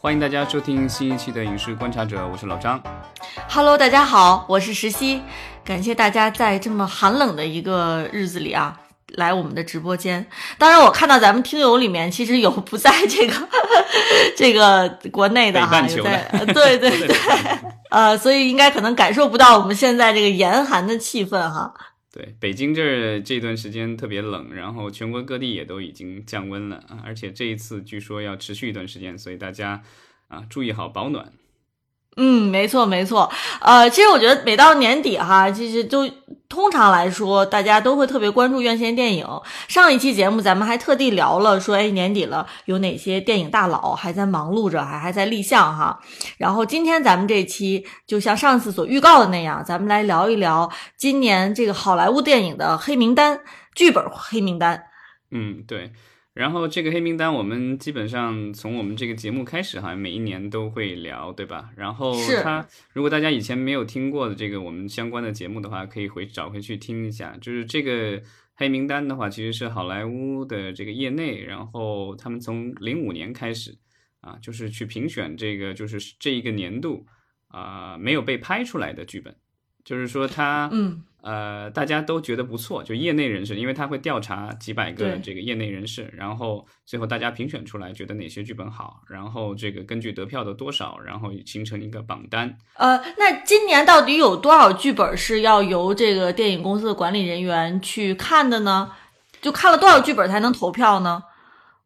欢迎大家收听新一期的《影视观察者》，我是老张。Hello，大家好，我是石溪，感谢大家在这么寒冷的一个日子里啊，来我们的直播间。当然，我看到咱们听友里面其实有不在这个 这个国内的哈，有在对对 对，呃，所以应该可能感受不到我们现在这个严寒的气氛哈。对，北京这儿这段时间特别冷，然后全国各地也都已经降温了啊，而且这一次据说要持续一段时间，所以大家啊注意好保暖。嗯，没错没错，呃，其实我觉得每到年底哈，其实都通常来说，大家都会特别关注院线电影。上一期节目咱们还特地聊了，说哎年底了有哪些电影大佬还在忙碌着，还还在立项哈。然后今天咱们这期就像上次所预告的那样，咱们来聊一聊今年这个好莱坞电影的黑名单剧本黑名单。嗯，对。然后这个黑名单，我们基本上从我们这个节目开始，好像每一年都会聊，对吧？然后是它，如果大家以前没有听过的这个我们相关的节目的话，可以回找回去听一下。就是这个黑名单的话，其实是好莱坞的这个业内，然后他们从零五年开始啊，就是去评选这个，就是这一个年度啊、没有被拍出来的剧本，就是说它嗯呃，大家都觉得不错，就业内人士，因为他会调查几百个这个业内人士，然后最后大家评选出来，觉得哪些剧本好，然后这个根据得票的多少，然后形成一个榜单。呃，那今年到底有多少剧本是要由这个电影公司的管理人员去看的呢？就看了多少剧本才能投票呢？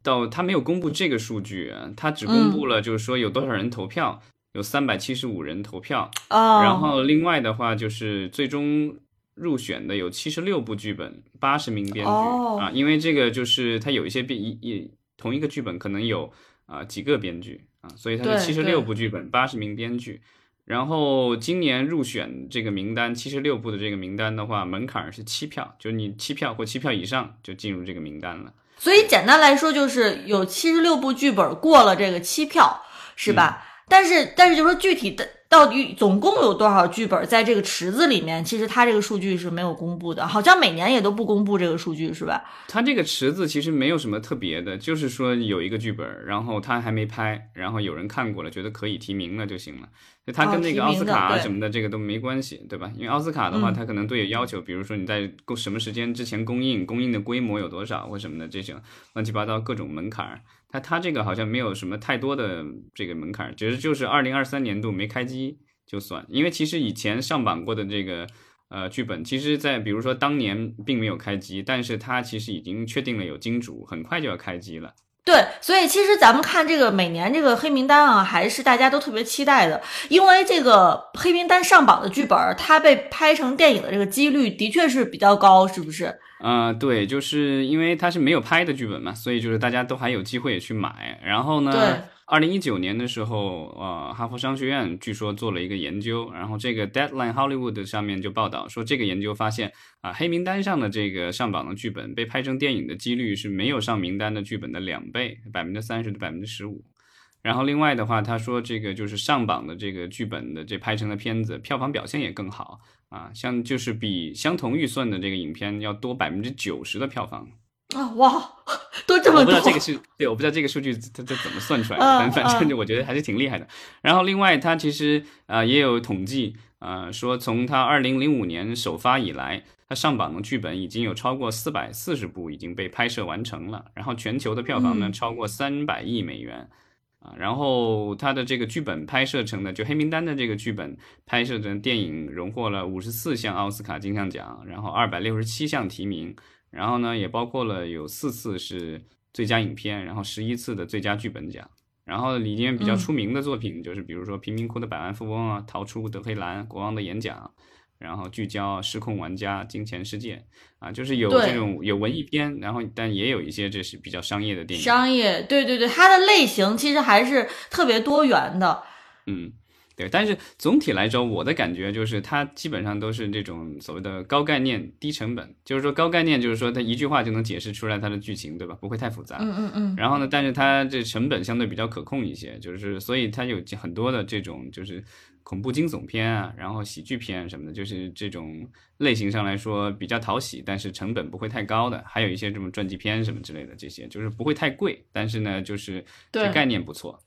到他没有公布这个数据啊，他只嗯公布了就是说有多少人投票，有三百七十五人投票，哦，然后另外的话就是最终入选的有七十六部剧本，八十名编剧、哦啊，因为这个就是它有一些编一一同一个剧本可能有啊、几个编剧啊，所以它对是七十六部剧本，八十名编剧。然后今年入选这个名单七十六部的这个名单的话，门槛是七票，就是你七票或七票以上就进入这个名单了。所以简单来说，就是有七十六部剧本过了这个七票，是吧？嗯但是但是就说具体的到底总共有多少剧本在这个池子里面，其实它这个数据是没有公布的，好像每年也都不公布这个数据，是吧？它这个池子其实没有什么特别的，就是说有一个剧本，然后他还没拍，然后有人看过了，觉得可以提名了就行了。就它哦跟那个奥斯卡啊什么的这个都没关系，对吧？因为奥斯卡的话，嗯它可能都有要求，比如说你在公什么时间之前公映，公映的规模有多少或什么的这种乱七八糟各种门槛儿。它这个好像没有什么太多的这个门槛儿，只是就是二零二三年度没开机就算，因为其实以前上榜过的这个。呃，剧本其实，在比如说当年并没有开机，但是它其实已经确定了有金主，很快就要开机了。对，所以其实咱们看这个每年这个黑名单啊，还是大家都特别期待的，因为这个黑名单上榜的剧本，它被拍成电影的这个几率的确是比较高，是不是？呃，对，就是因为它是没有拍的剧本嘛，所以就是大家都还有机会去买。然后呢，二零一九年的时候，呃，哈佛商学院据说做了一个研究，然后这个 Deadline Hollywood 上面就报道说，这个研究发现啊、黑名单上的这个上榜的剧本被拍成电影的几率是没有上名单的剧本的两倍，百分之三十到百分之十五。然后另外的话，他说这个就是上榜的这个剧本的这拍成的片子，票房表现也更好啊，像就是比相同预算的这个影片要多百分之九十的票房。啊，哇，都这么多我不知道，这个是对，我不知道这个数据它它怎么算出来的，嗯但反正嗯就我觉得还是挺厉害的。然后另外，它其实呃也有统计，呃说从它二零零五年首发以来，它上榜的剧本已经有超过四百四十部已经被拍摄完成了，然后全球的票房呢嗯超过三百亿美元。啊，然后他的这个剧本拍摄成的，就黑名单的这个剧本拍摄成电影荣获了五十四项奥斯卡金像奖，然后二百六十七项提名，然后呢也包括了有四次是最佳影片，然后十一次的最佳剧本奖。然后里面比较嗯出名的作品就是比如说《贫民窟的百万富翁》啊，《逃出德黑兰》、《国王的演讲》，然后聚焦《失控玩家》、《金钱世界》啊，就是有这种有文艺片，然后但也有一些这是比较商业的电影。商业，对对对，它的类型其实还是特别多元的。嗯，对，但是总体来说，我的感觉就是它基本上都是这种所谓的高概念、低成本。就是说高概念，就是说它一句话就能解释出来它的剧情，对吧？不会太复杂。嗯嗯嗯，然后呢，但是它这成本相对比较可控一些，就是所以它有很多的这种就是恐怖惊悚片啊，然后喜剧片什么的，就是这种类型上来说比较讨喜，但是成本不会太高的。还有一些这种传记片什么之类的，这些就是不会太贵，但是呢，就是这概念不错。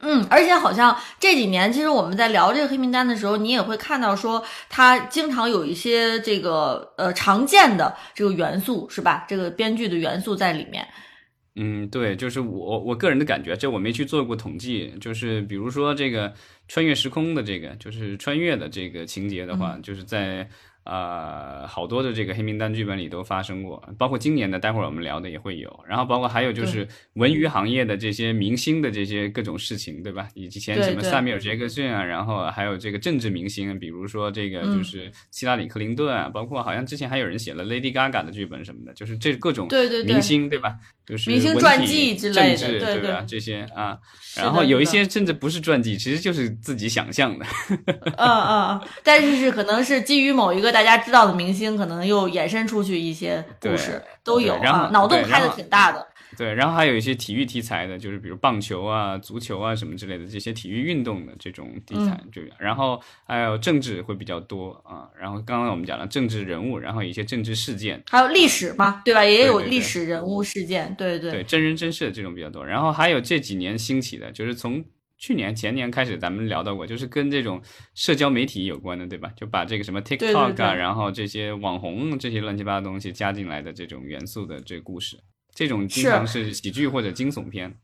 嗯，而且好像这几年，其实我们在聊这个黑名单的时候，你也会看到说，它经常有一些这个呃常见的这个元素，是吧？这个编剧的元素在里面。嗯，对，就是我我个人的感觉，这我没去做过统计，就是比如说这个穿越时空的这个，就是穿越的这个情节的话，就是在。呃，好多的这个黑名单剧本里都发生过，包括今年的，待会儿我们聊的也会有。然后包括还有就是文娱行业的这些明星的这些各种事情，对吧？以前什么萨米尔·杰克逊啊，然后还有这个政治明星，比如说这个就是希拉里·克林顿啊，包括好像之前还有人写了 Lady Gaga 的剧本什么的，就是这各种明星，对吧？就是明星传记之类的，对吧？这些啊，然后有一些甚至不是传记，其实就是自己想象的。嗯嗯，但是是可能是基于某一个大家知道的明星，可能又衍生出去一些故事，都有啊，脑洞开的挺大的。对，然后还有一些体育题材的，就是比如棒球啊、足球啊什么之类的这些体育运动的这种题材，就然后还有政治会比较多啊。然后刚刚我们讲了政治人物，然后一些政治事件，还有历史嘛，对吧？也有历史人物事件，对对对，真人真事的这种比较多。然后还有这几年兴起的，就是从去年前年开始，咱们聊到过，就是跟这种社交媒体有关的，对吧？就把这个什么 TikTok 啊，然后这些网红这些乱七八糟东西加进来的这种元素的这个故事。这种经常是喜剧或者惊悚片。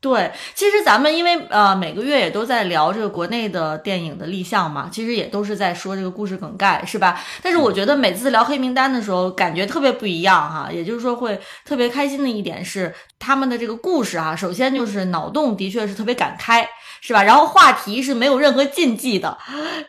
对，其实咱们因为呃每个月也都在聊这个国内的电影的立项嘛，其实也都是在说这个故事梗概，是吧？但是我觉得每次聊黑名单的时候，感觉特别不一样哈。也就是说，会特别开心的一点是他们的这个故事哈，首先就是脑洞的确是特别敢开。是吧？然后话题是没有任何禁忌的，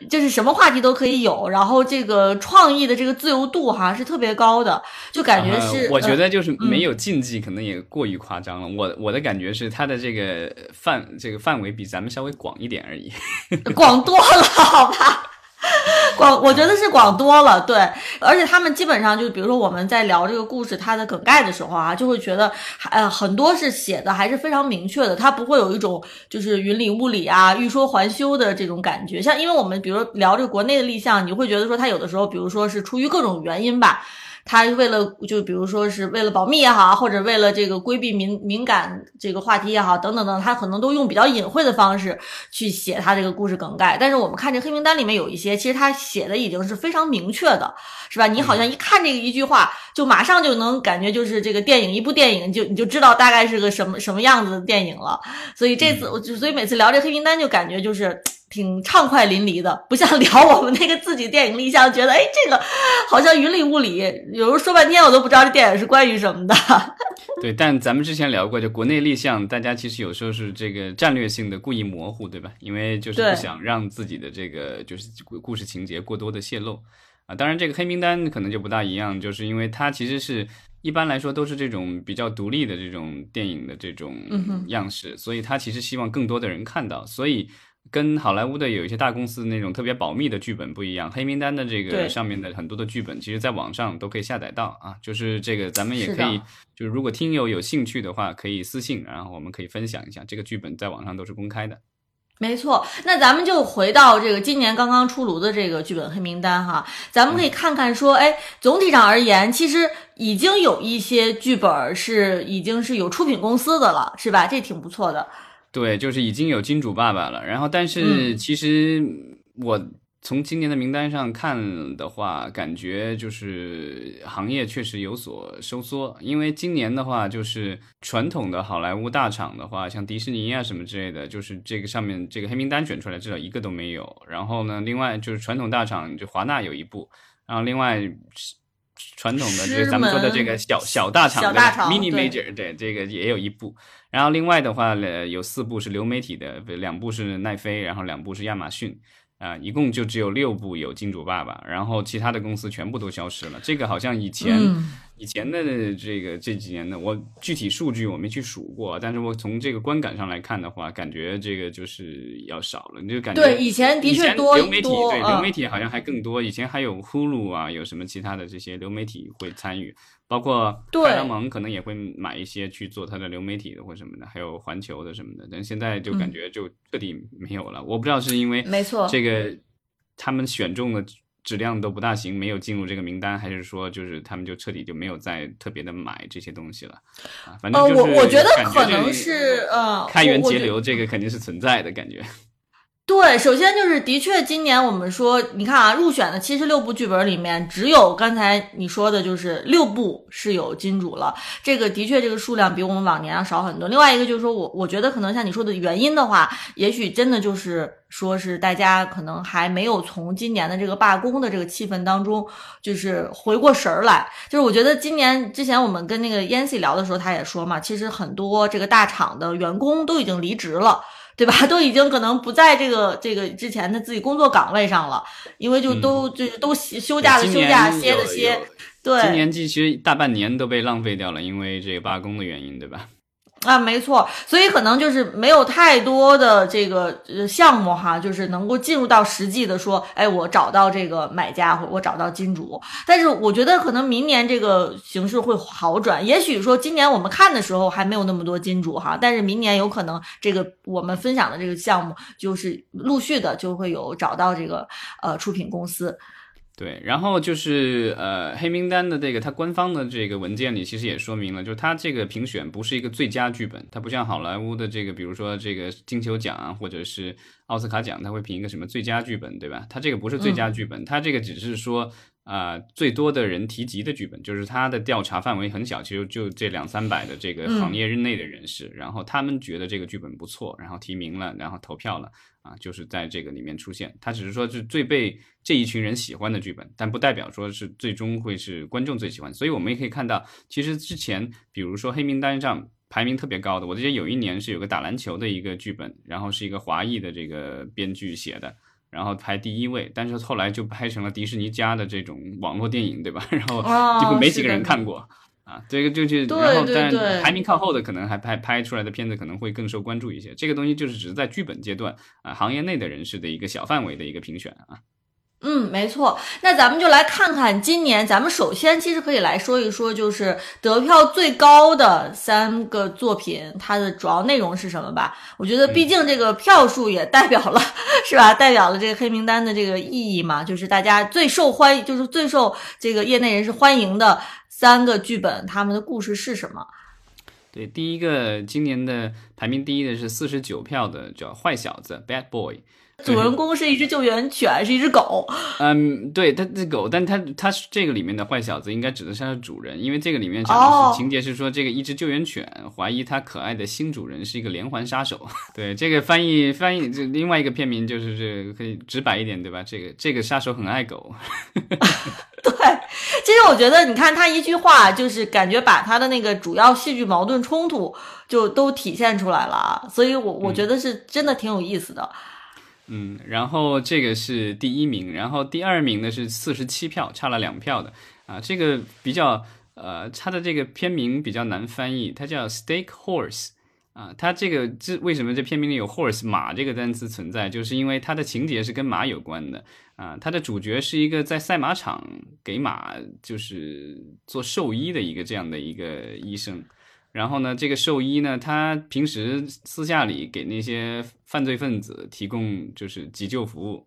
就是什么话题都可以有。然后这个创意的这个自由度哈是特别高的，就感觉是。我觉得就是没有禁忌，可能也过于夸张了。我我的感觉是他的这个范这个范围比咱们稍微广一点而已，广多了，好吧。广，我觉得是广多了，对，而且他们基本上就是，比如说我们在聊这个故事它的梗概的时候啊，就会觉得，呃，很多是写的还是非常明确的，它不会有一种就是云里雾里啊、欲说还休的这种感觉。像因为我们比如聊这个国内的立项，你会觉得说他有的时候，比如说是出于各种原因吧。他为了就比如说是为了保密也好，或者为了这个规避敏敏感这个话题也好，等等等，他可能都用比较隐晦的方式去写他这个故事梗概。但是我们看这黑名单里面有一些，其实他写的已经是非常明确的，是吧？你好像一看这个一句话，就马上就能感觉就是这个电影一部电影就你就知道大概是个什么什么样子的电影了。所以这次我就所以每次聊这黑名单就感觉就是。挺畅快淋漓的，不像聊我们那个自己电影立项，觉得哎，这个好像云里雾里，有时候说半天我都不知道这电影是关于什么的。对，但咱们之前聊过，就国内立项，大家其实有时候是这个战略性的故意模糊，对吧？因为就是不想让自己的这个就是故事情节过多的泄露啊。当然，这个黑名单可能就不大一样，就是因为它其实是一般来说都是这种比较独立的这种电影的这种样式，所以它其实希望更多的人看到，所以。跟好莱坞的有一些大公司那种特别保密的剧本不一样，黑名单的这个上面的很多的剧本，其实在网上都可以下载到啊。就是这个，咱们也可以，就是如果听友有兴趣的话，可以私信，然后我们可以分享一下这个剧本，在网上都是公开的。没错，那咱们就回到这个今年刚刚出炉的这个剧本黑名单哈，咱们可以看看说，哎，总体上而言，其实已经有一些剧本是已经是有出品公司的了，是吧？这挺不错的。对，就是已经有金主爸爸了，然后但是其实我从今年的名单上看的话，感觉就是行业确实有所收缩，因为今年的话，就是传统的好莱坞大厂的话，像迪士尼啊什么之类的，就是这个上面这个黑名单选出来至少一个都没有。然后呢，另外就是传统大厂，就华纳有一部，然后另外传统的就是咱们说的这个小小大厂的 mini major，对这个也有一部。然后另外的话，呃，有四部是流媒体的，两部是奈飞，然后两部是亚马逊。啊，一共就只有六部有金主爸爸，然后其他的公司全部都消失了。这个好像以前以前的这个这几年的，我具体数据我没去数过，但是我从这个观感上来看的话，感觉这个就是要少了。你就感觉对以前的确多流媒体对流媒体好像还更多，以前还有呼噜啊，有什么其他的这些流媒体会参与。包括派拉蒙可能也会买一些去做它的流媒体的或什么的，还有环球的什么的，但现在就感觉就彻底没有了。我不知道是因为没错这个他们选中的质量都不大行，没有进入这个名单，还是说就是他们就彻底就没有再特别的买这些东西了？啊，反正呃，就是我我觉得可能是呃，开源节流，这个肯定是存在的感觉。对，首先就是的确，今年我们说，你看啊，入选的七十六部剧本里面，只有刚才你说的，就是六部是有金主了。这个的确，这个数量比我们往年要少很多。另外一个就是说我我觉得可能像你说的原因的话，也许真的就是说是大家可能还没有从今年的这个罢工的这个气氛当中，就是回过神儿来。就是我觉得今年之前我们跟那个 Yancy 聊的时候，他也说嘛，其实很多这个大厂的员工都已经离职了。对吧？都已经可能不在这个这个之前的自己工作岗位上了，因为就都、就是都休休假的休假，歇的歇。对，今年其实大半年都被浪费掉了，因为这个罢工的原因，对吧？啊，没错，所以可能就是没有太多的这个呃项目哈，就是能够进入到实际的说，哎，我找到这个买家，我找到金主。但是我觉得可能明年这个形势会好转，也许说今年我们看的时候还没有那么多金主哈，但是明年有可能这个我们分享的这个项目就是陆续的就会有找到这个呃出品公司。对，然后就是呃，黑名单的这个它官方的这个文件里其实也说明了，就是它这个评选不是一个最佳剧本，它不像好莱坞的这个，比如说这个金球奖啊，或者是奥斯卡奖，它会评一个什么最佳剧本，对吧？它这个不是最佳剧本，它这个只是说啊、最多的人提及的剧本，就是它的调查范围很小，其实就这两三百的这个行业日内的人士，然后他们觉得这个剧本不错，然后提名了，然后投票了。啊，就是在这个里面出现，它只是说是最被这一群人喜欢的剧本，但不代表说是最终会是观众最喜欢。所以我们也可以看到，其实之前比如说黑名单上排名特别高的，我记得有一年是有个打篮球的一个剧本，然后是一个华裔的这个编剧写的，然后排第一位，但是后来就拍成了迪士尼家的这种网络电影，对吧？然后哦几乎没几个人看过。啊，这个就是，然后但排名靠后的可能还拍拍出来的片子可能会更受关注一些。这个东西就是只是在剧本阶段啊，行业内的人士的一个小范围的一个评选啊。嗯，没错。那咱们就来看看今年，咱们首先其实可以来说一说，就是得票最高的三个作品，它的主要内容是什么吧？我觉得，毕竟这个票数也代表了，是吧？代表了这个黑名单的这个意义嘛，就是大家最受欢迎，就是最受这个业内人士欢迎的三个剧本，他们的故事是什么？对，第一个今年的排名第一的是四十九票的，叫坏小子 （Bad Boy）。主人公是一只救援犬，是一只狗。嗯，对，它是狗，但它它是这个里面的坏小子，应该指的是它的主人，因为这个里面讲的哦是情节是说，这个一只救援犬怀疑它可爱的新主人是一个连环杀手。对，这个翻译翻译这另外一个片名就是这个可以直白一点，对吧？这个这个杀手很爱狗。对，其实我觉得，你看他一句话，就是感觉把他的那个主要戏剧矛盾冲突就都体现出来了啊，所以我我觉得是真的挺有意思的。嗯，嗯然后这个是第一名，然后第二名呢是四十七票，差了两票的。啊，这个比较呃，它的这个片名比较难翻译，它叫 Stake Horse 啊，它这个这为什么这片名里有 horse 马这个单词存在，就是因为它的情节是跟马有关的。啊，它的主角是一个在赛马场给马就是做兽医的一个这样的一个医生。然后呢，这个兽医呢，他平时私下里给那些犯罪分子提供就是急救服务，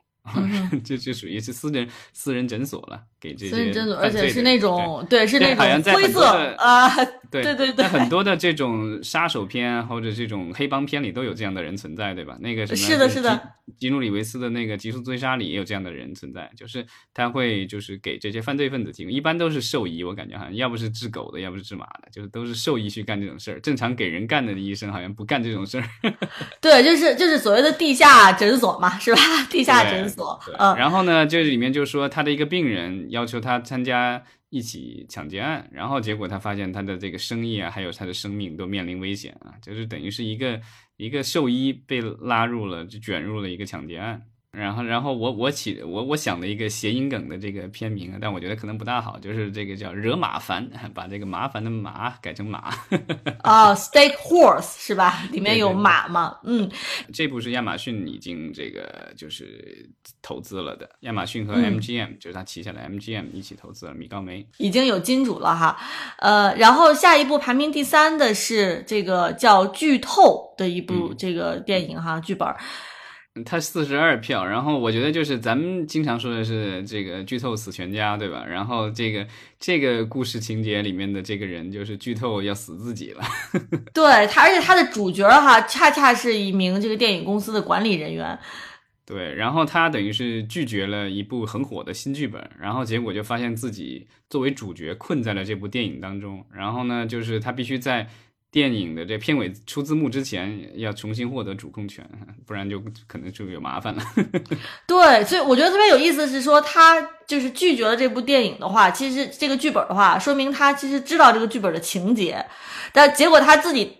这 就属于是私人私人诊所了，给这些私人而且是那种对，是那种灰色啊，对对对对很多的这种杀手片啊或者这种黑帮片里都有这样的人存在，对吧？那个什么是的是的吉，努里维斯的那个《极速追杀》里也有这样的人存在，就是他会就是给这些犯罪分子提供，一般都是兽医，我感觉好像要不是治狗的，要不是治马的，就是都是兽医去干这种事儿。正常给人干的医生好像不干这种事儿。对，就是就是所谓的地下诊所嘛，是吧？地下诊所，嗯，然后呢，这里面就说他的一个病人要求他参加一起抢劫案，然后结果他发现他的这个生意啊，还有他的生命都面临危险啊，就是等于是一个一个兽医被拉入了，就卷入了一个抢劫案。然后，然后我我起我我想了一个谐音梗的这个片名啊，但我觉得可能不大好，就是这个叫惹马烦，把这个麻烦的麻改成马。啊，Stake Horse 是吧？里面有对对对马嘛，嗯，这部是亚马逊已经这个就是投资了的，亚马逊和嗯 MGM、就是他旗下的 MGM 一起投资了米高梅。已经有金主了哈，呃，然后下一部排名第三的是这个叫《剧透》的一部嗯这个电影哈剧本儿。他四十二票，然后我觉得就是咱们经常说的是这个剧透死全家，对吧？然后这个这个故事情节里面的这个人就是剧透要死自己了。对他，而且他的主角哈，恰恰是一名这个电影公司的管理人员。对，然后他等于是拒绝了一部很火的新剧本，然后结果就发现自己作为主角困在了这部电影当中。然后呢，就是他必须在。电影的这片尾出字幕之前要重新获得主控权，不然就可能就有麻烦了。对，所以我觉得特别有意思是说，他就是拒绝了这部电影的话，其实这个剧本的话，说明他其实知道这个剧本的情节，但结果他自己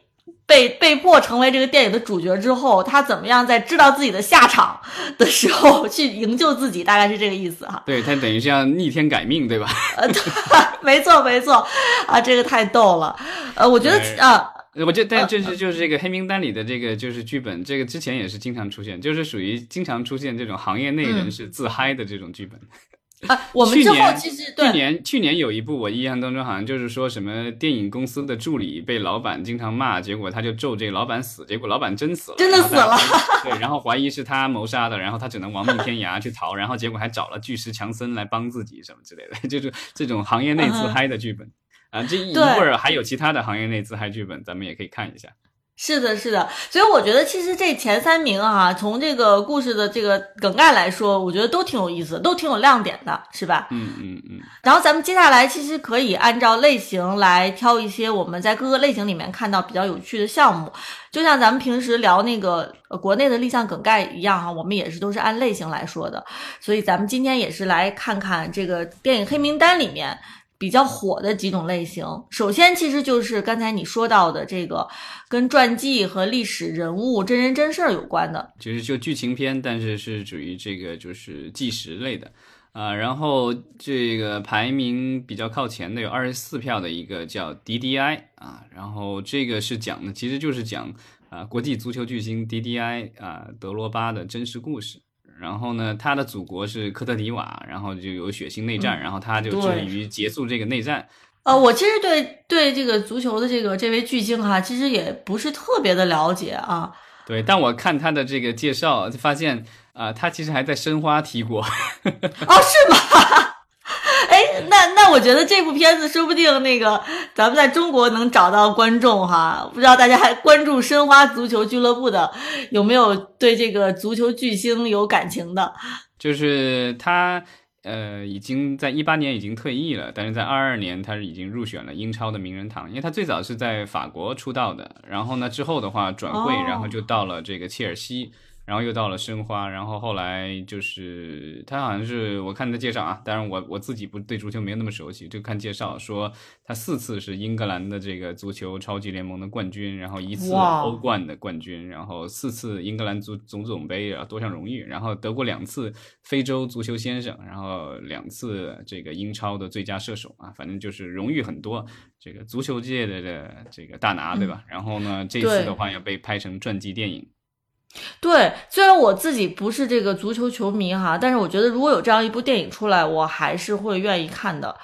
被被迫成为这个电影的主角之后，他怎么样在知道自己的下场的时候去营救自己，大概是这个意思哈。对他等于是要逆天改命，对吧？呃，没错没错啊，这个太逗了。呃，我觉得啊。我觉得，但这是就是这个黑名单里的这个就是剧本，这个之前也是经常出现，就是属于经常出现这种行业内人士自嗨的这种剧本。啊，我们之后其实去年去年有一部我印象当中好像就是说什么电影公司的助理被老板经常骂，结果他就咒这个老板死，结果老板真死了，真的死了。对，然后怀疑是他谋杀的，然后他只能亡命天涯去逃，然后结果还找了巨石强森来帮自己什么之类的，就是这种行业内自嗨的剧本。啊，这一会儿还有其他的行业内自嗨剧本，咱们也可以看一下。是的，是的，所以我觉得其实这前三名啊，从这个故事的这个梗概来说，我觉得都挺有意思，都挺有亮点的，是吧？嗯嗯嗯。然后咱们接下来其实可以按照类型来挑一些我们在各个类型里面看到比较有趣的项目，就像咱们平时聊那个国内的立项梗概一样哈，我们也是都是按类型来说的。所以咱们今天也是来看看这个电影黑名单里面。比较火的几种类型，首先其实就是刚才你说到的这个跟传记和历史人物、真人真事儿有关的，其实就剧情片，但是是属于这个就是纪实类的啊。然后这个排名比较靠前的有二十四票的一个叫 DDI 啊，然后这个是讲的，其实就是讲啊国际足球巨星 DDI 啊德罗巴的真实故事。然后呢，他的祖国是科特迪瓦，然后就有血腥内战，然后他就致力于结束这个内战。呃，我其实对对这个足球的这个这位巨星哈，其实也不是特别的了解啊。对，但我看他的这个介绍，就发现啊，他其实还在申花踢过。哦，是吗？哎，那那我觉得这部片子说不定那个咱们在中国能找到观众哈，不知道大家还关注申花足球俱乐部的有没有对这个足球巨星有感情的？就是他，呃，已经在一八年已经退役了，但是在二二年他是已经入选了英超的名人堂，因为他最早是在法国出道的，然后呢之后的话转会，然后就到了这个切尔西。然后又到了申花，然后后来就是他好像是我看他介绍啊，当然我我自己不对足球没有那么熟悉，就看介绍说他四次是英格兰的这个足球超级联盟的冠军，然后一次欧冠的冠军，然后四次英格兰足总总杯啊多项荣誉，然后得过两次非洲足球先生，然后两次这个英超的最佳射手啊，反正就是荣誉很多，这个足球界的的这个大拿对吧？然后呢这次的话要被拍成传记电影。对，虽然我自己不是这个足球球迷哈，但是我觉得如果有这样一部电影出来，我还是会愿意看的，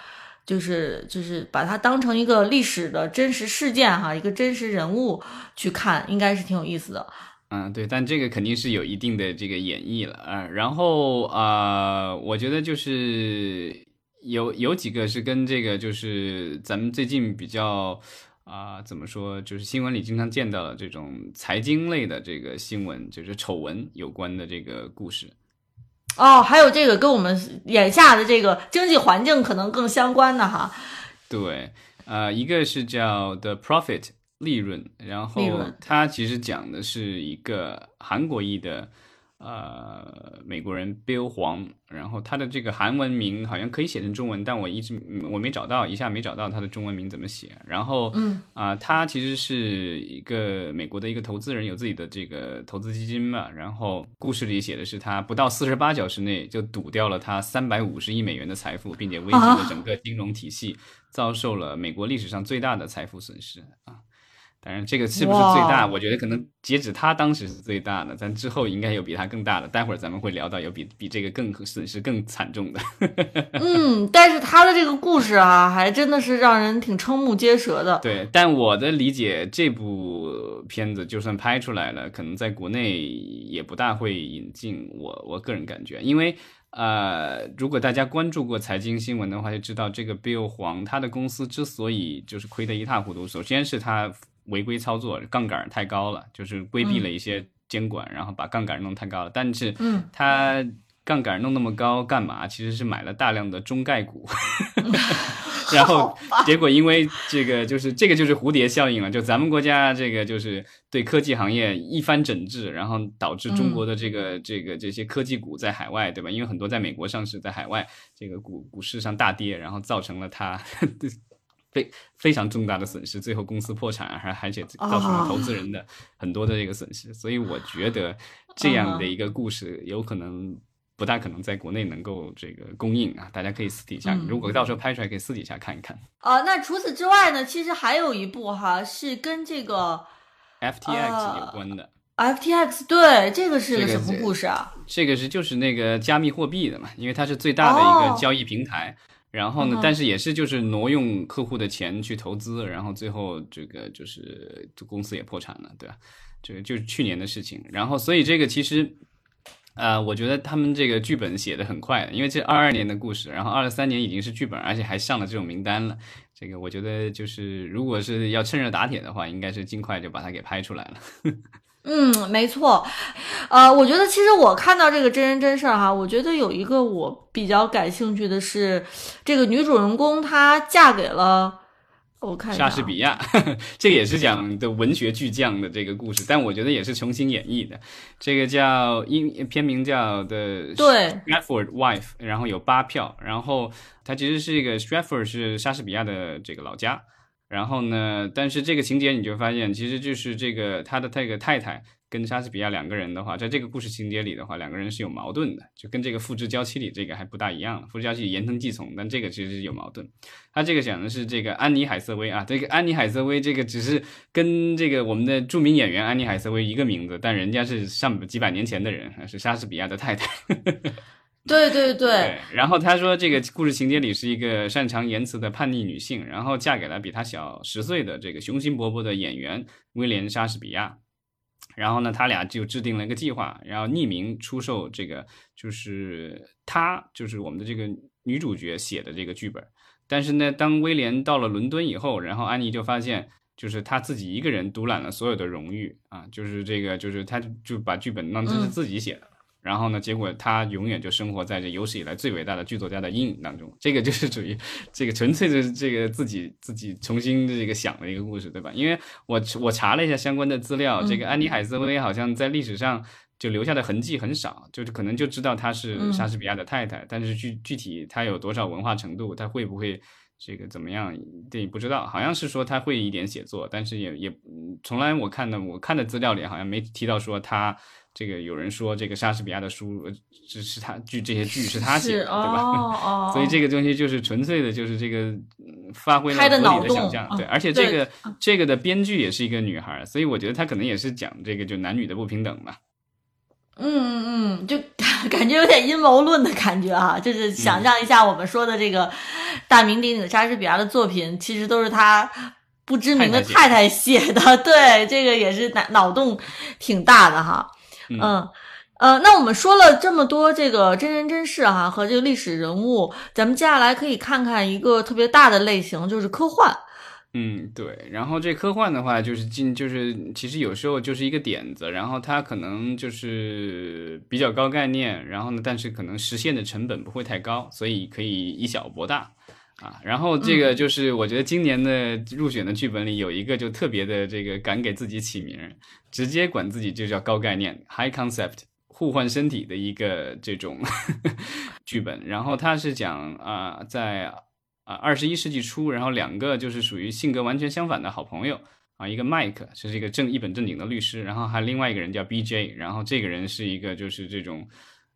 就是就是把它当成一个历史的真实事件哈，一个真实人物去看，应该是挺有意思的。嗯，对，但这个肯定是有一定的这个演绎了啊。然后啊，我觉得就是有有几个是跟这个就是咱们最近比较。啊，怎么说？就是新闻里经常见到的这种财经类的这个新闻，就是丑闻有关的这个故事。哦，还有这个跟我们眼下的这个经济环境可能更相关的哈。对，呃，一个是叫 The Profit 利润，然后它其实讲的是一个韩国裔的。呃，美国人 Bill 黄，然后他的这个韩文名好像可以写成中文，但我一直我没找到，一下没找到他的中文名怎么写。然后，嗯啊，他其实是一个美国的一个投资人，有自己的这个投资基金嘛。然后故事里写的是他不到四十八小时内就赌掉了他三百五十亿美元的财富，并且危及了整个金融体系，遭受了美国历史上最大的财富损失啊。当然，这个是不是最大？我觉得可能截止他当时是最大的，但之后应该有比他更大的。待会儿咱们会聊到有比比这个更损失更惨重的。嗯，但是他的这个故事啊，还真的是让人挺瞠目结舌的。对，但我的理解，这部片子就算拍出来了，可能在国内也不大会引进。我我个人感觉，因为呃，如果大家关注过财经新闻的话，就知道这个 Bill 黄他的公司之所以就是亏得一塌糊涂，首先是他。违规操作，杠杆太高了，就是规避了一些监管，然后把杠杆弄太高了。但是，嗯，他杠杆弄那么高干嘛？其实是买了大量的中概股，然后结果因为这个就是这个就是蝴蝶效应了。就咱们国家这个就是对科技行业一番整治，然后导致中国的这个这个这些科技股在海外，对吧？因为很多在美国上市，在海外这个股股市上大跌，然后造成了它。非非常重大的损失，最后公司破产，还而且造成了投资人的很多的这个损失，所以我觉得这样的一个故事有可能不大可能在国内能够这个公映啊，大家可以私底下，如果到时候拍出来，可以私底下看一看。啊，那除此之外呢，其实还有一部哈是跟这个 FTX 有关的，FTX 对这个是个什么故事啊？这个是就是那个加密货币的嘛，因为它是最大的一个交易平台。然后呢？但是也是就是挪用客户的钱去投资，然后最后这个就是公司也破产了，对吧？这个就是去年的事情。然后所以这个其实，呃，我觉得他们这个剧本写的很快，因为这二二年的故事，然后二三年已经是剧本，而且还上了这种名单了。这个我觉得就是如果是要趁热打铁的话，应该是尽快就把它给拍出来了。嗯，没错，呃，我觉得其实我看到这个真人真事儿哈，我觉得有一个我比较感兴趣的是，这个女主人公她嫁给了我看莎士比亚，这个也是讲的文学巨匠的这个故事，但我觉得也是重新演绎的。这个叫英片名叫的对 Stratford Wife，然后有八票，然后它其实是一个 Stratford 是莎士比亚的这个老家。然后呢？但是这个情节你就发现，其实就是这个他的这个太太跟莎士比亚两个人的话，在这个故事情节里的话，两个人是有矛盾的，就跟这个《复制娇妻》里这个还不大一样。《复制娇妻》言听计从，但这个其实是有矛盾。他这个讲的是这个安妮海瑟薇啊，这个安妮海瑟薇这个只是跟这个我们的著名演员安妮海瑟薇一个名字，但人家是上几百年前的人，是莎士比亚的太太。呵 呵对对对，然后他说，这个故事情节里是一个擅长言辞的叛逆女性，然后嫁给了比她小十岁的这个雄心勃勃的演员威廉莎士比亚，然后呢，他俩就制定了一个计划，然后匿名出售这个，就是他就是我们的这个女主角写的这个剧本，但是呢，当威廉到了伦敦以后，然后安妮就发现，就是他自己一个人独揽了所有的荣誉啊，就是这个，就是他就把剧本当成是自己写的。然后呢？结果他永远就生活在这有史以来最伟大的剧作家的阴影当中。这个就是属于这个纯粹的这个自己自己重新这个想的一个故事，对吧？因为我我查了一下相关的资料，这个安妮海瑟薇好像在历史上就留下的痕迹很少，就是可能就知道她是莎士比亚的太太，但是具具体她有多少文化程度，她会不会这个怎么样，这不知道。好像是说她会一点写作，但是也也从来我看的我看的资料里好像没提到说她。这个有人说，这个莎士比亚的书只是他剧这些剧是他写的，对吧？所以这个东西就是纯粹的，就是这个发挥了合理的想象。对，而且这个这个的编剧也是一个女孩，所以我觉得他可能也是讲这个就男女的不平等吧。嗯嗯嗯，就 感觉有点阴谋论的感觉哈，就是想象一下我们说的这个大名鼎鼎的莎士比亚的作品，其实都是他不知名的太太写的。对，这个也是脑脑洞挺大的哈。嗯，呃，那我们说了这么多这个真人真事哈和这个历史人物，咱们接下来可以看看一个特别大的类型，就是科幻。嗯，对。然后这科幻的话，就是进就是其实有时候就是一个点子，然后它可能就是比较高概念，然后呢，但是可能实现的成本不会太高，所以可以以小博大啊。然后这个就是我觉得今年的入选的剧本里有一个就特别的这个敢给自己起名。直接管自己就叫高概念 （high concept） 互换身体的一个这种 剧本，然后他是讲啊，在啊二十一世纪初，然后两个就是属于性格完全相反的好朋友啊，一个麦克是一个正一本正经的律师，然后还另外一个人叫 B.J.，然后这个人是一个就是这种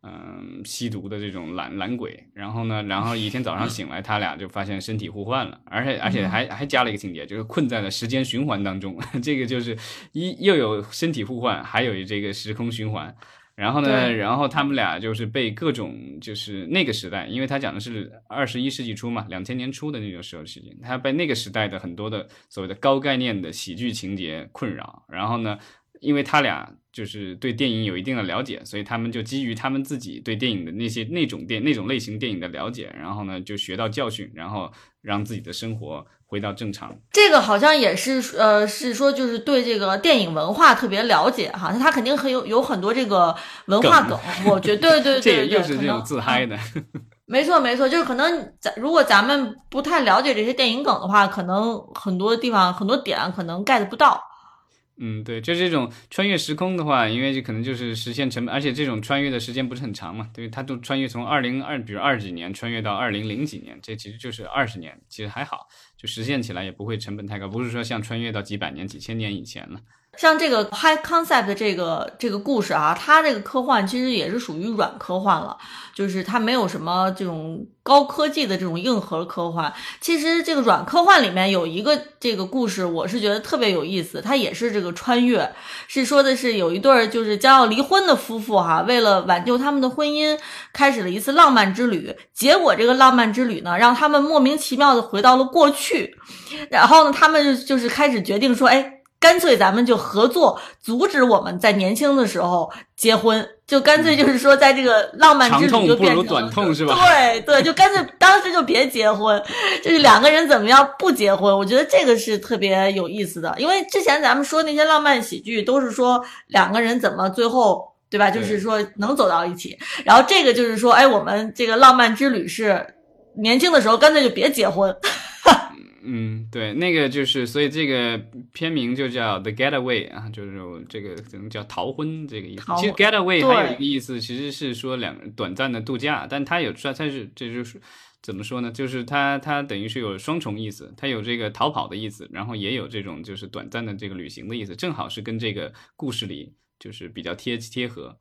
嗯吸毒的这种懒懒鬼。然后呢，然后一天早上醒来，他俩就发现身体互换了，而且而且还还加了一个情节，就是困在了时间循环当中。这个就是一又有身体互换，还有这个时空循环。然后呢，然后他们俩就是被各种就是那个时代，因为他讲的是二十一世纪初嘛，两千年初的那种时候事情，他被那个时代的很多的所谓的高概念的喜剧情节困扰。然后呢，因为他俩就是对电影有一定的了解，所以他们就基于他们自己对电影的那些那种电那种类型电影的了解，然后呢就学到教训，然后让自己的生活。回到正常，这个好像也是呃，是说就是对这个电影文化特别了解哈，他肯定很有有很多这个文化梗，我觉得对对 对，这又是这种自嗨的，没错没错，就是可能咱如果咱们不太了解这些电影梗的话，可能很多地方很多点可能 get 不到。嗯，对，就这种穿越时空的话，因为就可能就是实现成本，而且这种穿越的时间不是很长嘛，对，它都穿越从二零二，比如二几年穿越到二零零几年，这其实就是二十年，其实还好，就实现起来也不会成本太高，不是说像穿越到几百年、几千年以前了。像这个 high concept 这个这个故事啊，它这个科幻其实也是属于软科幻了，就是它没有什么这种高科技的这种硬核科幻。其实这个软科幻里面有一个这个故事，我是觉得特别有意思，它也是这个穿越，是说的是有一对就是将要离婚的夫妇哈，为了挽救他们的婚姻，开始了一次浪漫之旅。结果这个浪漫之旅呢，让他们莫名其妙的回到了过去，然后呢，他们就是开始决定说，哎。干脆咱们就合作，阻止我们在年轻的时候结婚，就干脆就是说，在这个浪漫之旅就变成短痛是吧？对对，就干脆当时就别结婚，就是两个人怎么样不结婚？我觉得这个是特别有意思的，因为之前咱们说那些浪漫喜剧都是说两个人怎么最后对吧？就是说能走到一起，然后这个就是说，哎，我们这个浪漫之旅是年轻的时候干脆就别结婚。嗯，对，那个就是，所以这个片名就叫《The Getaway》啊，就是这个可能叫逃婚这个意思。其实 Getaway 还有一个意思，其实是说两短暂的度假，但它有它它是这就是怎么说呢？就是它它等于是有双重意思，它有这个逃跑的意思，然后也有这种就是短暂的这个旅行的意思，正好是跟这个故事里就是比较贴贴合。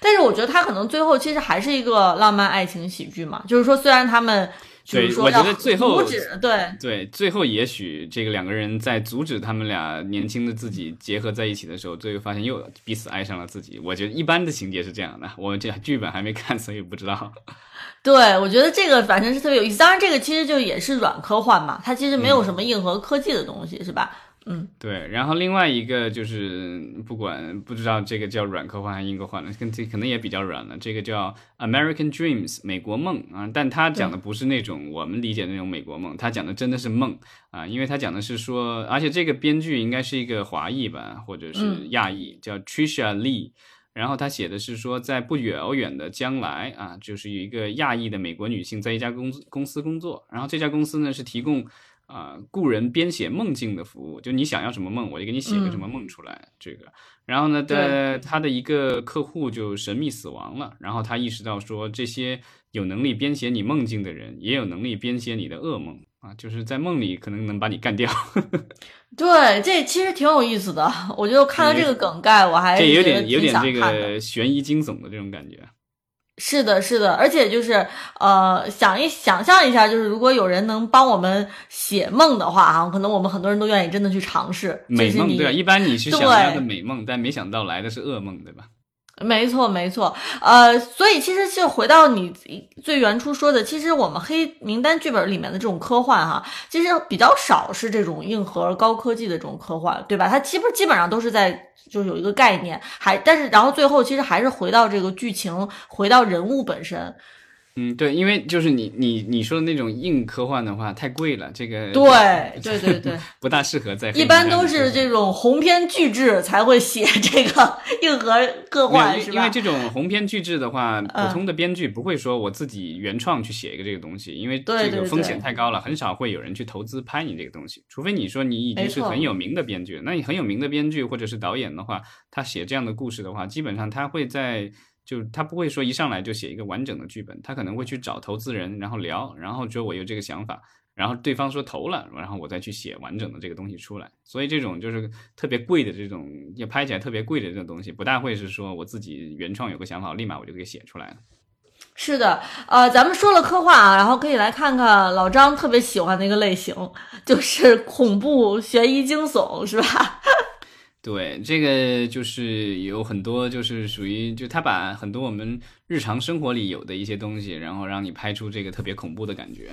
但是我觉得它可能最后其实还是一个浪漫爱情喜剧嘛，就是说虽然他们。对，我觉得最后阻止，对对，最后也许这个两个人在阻止他们俩年轻的自己结合在一起的时候，最后发现又彼此爱上了自己。我觉得一般的情节是这样的，我这剧本还没看，所以不知道。对，我觉得这个反正是特别有意思。当然，这个其实就也是软科幻嘛，它其实没有什么硬核科技的东西，是吧？嗯，对，然后另外一个就是不管不知道这个叫软科幻还是硬科幻了，跟这可能也比较软了。这个叫 American Dreams 美国梦啊，但他讲的不是那种我们理解的那种美国梦，他讲的真的是梦啊，因为他讲的是说，而且这个编剧应该是一个华裔吧，或者是亚裔，叫 Trisha Lee，然后他写的是说，在不遥远的将来啊，就是有一个亚裔的美国女性在一家公公司工作，然后这家公司呢是提供。啊，雇人编写梦境的服务，就你想要什么梦，我就给你写个什么梦出来。这个，然后呢，的他的一个客户就神秘死亡了，然后他意识到说，这些有能力编写你梦境的人，也有能力编写你的噩梦啊，就是在梦里可能能把你干掉。对，这其实挺有意思的，我就看到这个梗概，我还这有点有点这个悬疑惊悚的这种感觉。是的，是的，而且就是，呃，想一想象一下，就是如果有人能帮我们写梦的话，啊，可能我们很多人都愿意真的去尝试。美梦对，一般你去想要的美梦，但没想到来的是噩梦，对吧？没错，没错，呃，所以其实就回到你最原初说的，其实我们黑名单剧本里面的这种科幻哈，其实比较少是这种硬核高科技的这种科幻，对吧？它基本基本上都是在就是有一个概念，还但是然后最后其实还是回到这个剧情，回到人物本身。嗯，对，因为就是你你你说的那种硬科幻的话太贵了，这个对对对对，不大适合在一般都是这种鸿篇巨制才会写 这个硬核科幻，是吧？因为这种鸿篇巨制的话，普通的编剧不会说我自己原创去写一个这个东西，因为这个风险太高了，很少会有人去投资拍你这个东西，除非你说你已经是很有名的编剧，那你很有名的编剧或者是导演的话，他写这样的故事的话，基本上他会在。就他不会说一上来就写一个完整的剧本，他可能会去找投资人，然后聊，然后说我有这个想法，然后对方说投了，然后我再去写完整的这个东西出来。所以这种就是特别贵的这种要拍起来特别贵的这种东西，不大会是说我自己原创有个想法，立马我就给写出来了。是的，呃，咱们说了科幻啊，然后可以来看看老张特别喜欢的一个类型，就是恐怖、悬疑、惊悚，是吧？对，这个就是有很多，就是属于就他把很多我们日常生活里有的一些东西，然后让你拍出这个特别恐怖的感觉。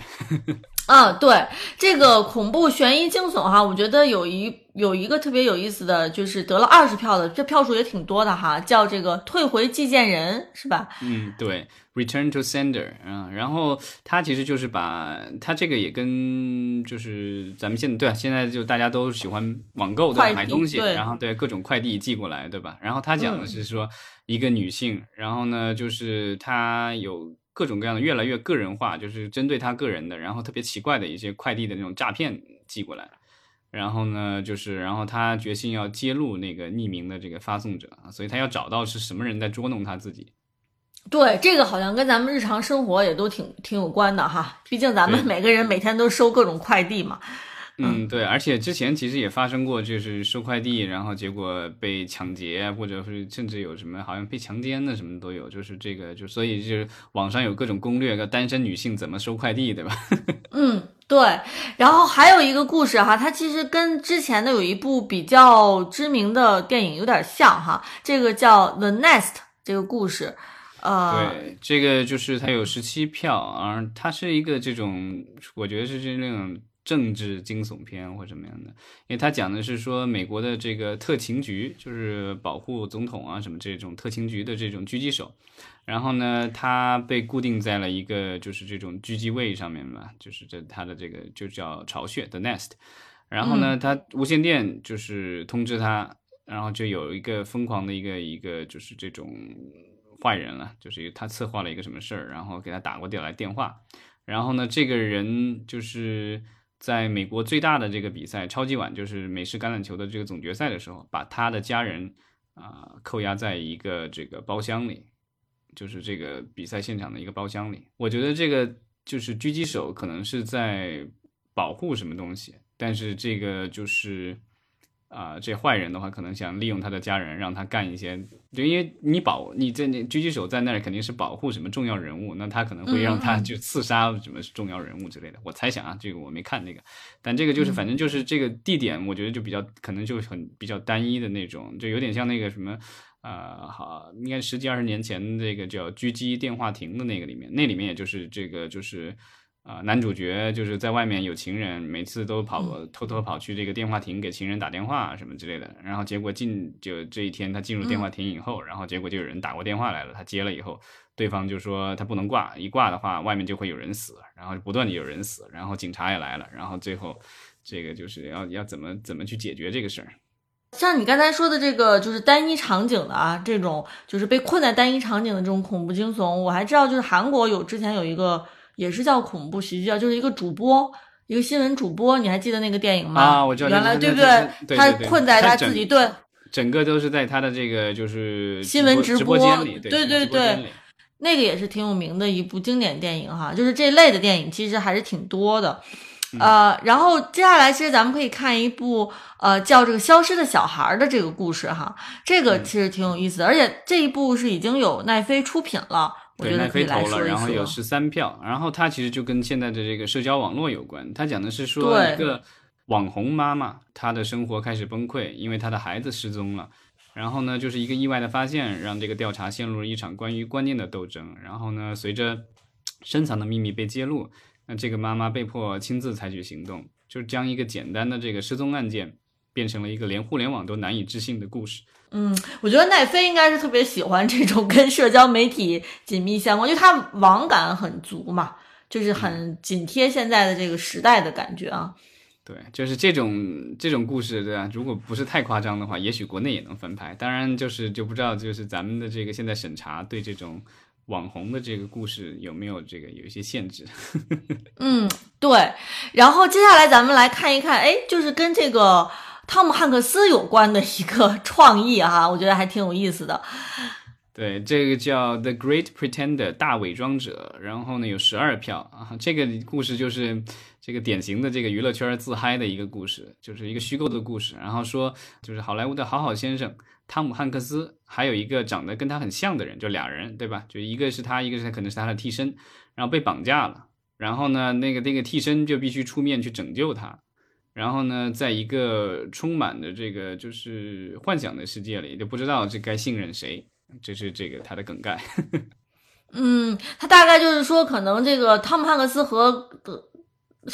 嗯，对，这个恐怖、悬疑、惊悚哈，我觉得有一有一个特别有意思的就是得了二十票的，这票数也挺多的哈，叫这个退回寄件人，是吧？嗯，对。Return to sender，嗯，然后它其实就是把它这个也跟就是咱们现在对啊，现在就大家都喜欢网购对买东西，然后对各种快递寄过来对吧？然后他讲的是说一个女性，然后呢就是她有各种各样的越来越个人化，就是针对她个人的，然后特别奇怪的一些快递的那种诈骗寄过来，然后呢就是然后她决心要揭露那个匿名的这个发送者啊，所以她要找到是什么人在捉弄她自己。对，这个好像跟咱们日常生活也都挺挺有关的哈，毕竟咱们每个人每天都收各种快递嘛。嗯，对，而且之前其实也发生过，就是收快递，然后结果被抢劫，或者是甚至有什么好像被强奸的什么都有，就是这个就所以就是网上有各种攻略，个单身女性怎么收快递，对吧？嗯，对。然后还有一个故事哈，它其实跟之前的有一部比较知名的电影有点像哈，这个叫《The Nest》这个故事。对，这个就是它有十七票，而它是一个这种，我觉得是是那种政治惊悚片或什么样的，因为他讲的是说美国的这个特勤局，就是保护总统啊什么这种特勤局的这种狙击手，然后呢，他被固定在了一个就是这种狙击位上面嘛，就是这他的这个就叫巢穴 The Nest，然后呢，他无线电就是通知他，然后就有一个疯狂的一个一个就是这种。坏人了，就是他策划了一个什么事儿，然后给他打过电来电话，然后呢，这个人就是在美国最大的这个比赛超级碗，就是美式橄榄球的这个总决赛的时候，把他的家人啊扣押在一个这个包厢里，就是这个比赛现场的一个包厢里。我觉得这个就是狙击手可能是在保护什么东西，但是这个就是。啊，这坏人的话可能想利用他的家人，让他干一些，就因为你保你在那狙击手在那儿肯定是保护什么重要人物，那他可能会让他就刺杀什么重要人物之类的。我猜想啊，这个我没看那个，但这个就是反正就是这个地点，我觉得就比较可能就很比较单一的那种，就有点像那个什么，呃，好，应该十几二十年前这个叫狙击电话亭的那个里面，那里面也就是这个就是。啊，男主角就是在外面有情人，每次都跑偷偷跑去这个电话亭给情人打电话什么之类的。然后结果进就这一天他进入电话亭以后，然后结果就有人打过电话来了，他接了以后，对方就说他不能挂，一挂的话外面就会有人死，然后不断的有人死，然后警察也来了，然后最后这个就是要要怎么怎么去解决这个事儿。像你刚才说的这个就是单一场景的啊，这种就是被困在单一场景的这种恐怖惊悚，我还知道就是韩国有之前有一个。也是叫恐怖喜剧啊，就是一个主播，一个新闻主播，你还记得那个电影吗？啊，我知道，原来对不对？他困在他自己对，整个都是在他的这个就是新闻直播间里，对对对，那个也是挺有名的一部经典电影哈，就是这类的电影其实还是挺多的，呃，然后接下来其实咱们可以看一部呃叫这个消失的小孩的这个故事哈，这个其实挺有意思的，而且这一部是已经有奈飞出品了。对，奈飞投了，然后有十三票，然后它其实就跟现在的这个社交网络有关。它讲的是说一个网红妈妈，她的生活开始崩溃，因为她的孩子失踪了。然后呢，就是一个意外的发现，让这个调查陷入了一场关于观念的斗争。然后呢，随着深藏的秘密被揭露，那这个妈妈被迫亲自采取行动，就是将一个简单的这个失踪案件变成了一个连互联网都难以置信的故事。嗯，我觉得奈飞应该是特别喜欢这种跟社交媒体紧密相关，因为它网感很足嘛，就是很紧贴现在的这个时代的感觉啊。对，就是这种这种故事，对吧？如果不是太夸张的话，也许国内也能翻拍。当然，就是就不知道，就是咱们的这个现在审查对这种网红的这个故事有没有这个有一些限制。嗯，对。然后接下来咱们来看一看，哎，就是跟这个。汤姆汉克斯有关的一个创意哈，我觉得还挺有意思的。对，这个叫《The Great Pretender》大伪装者，然后呢有十二票啊。这个故事就是这个典型的这个娱乐圈自嗨的一个故事，就是一个虚构的故事。然后说，就是好莱坞的好好先生汤姆汉克斯，还有一个长得跟他很像的人，就俩人，对吧？就一个是他，一个是他，可能是他的替身，然后被绑架了。然后呢，那个那个替身就必须出面去拯救他。然后呢，在一个充满的这个就是幻想的世界里，就不知道这该信任谁。这是这个他的梗概。嗯，他大概就是说，可能这个汤姆汉克斯和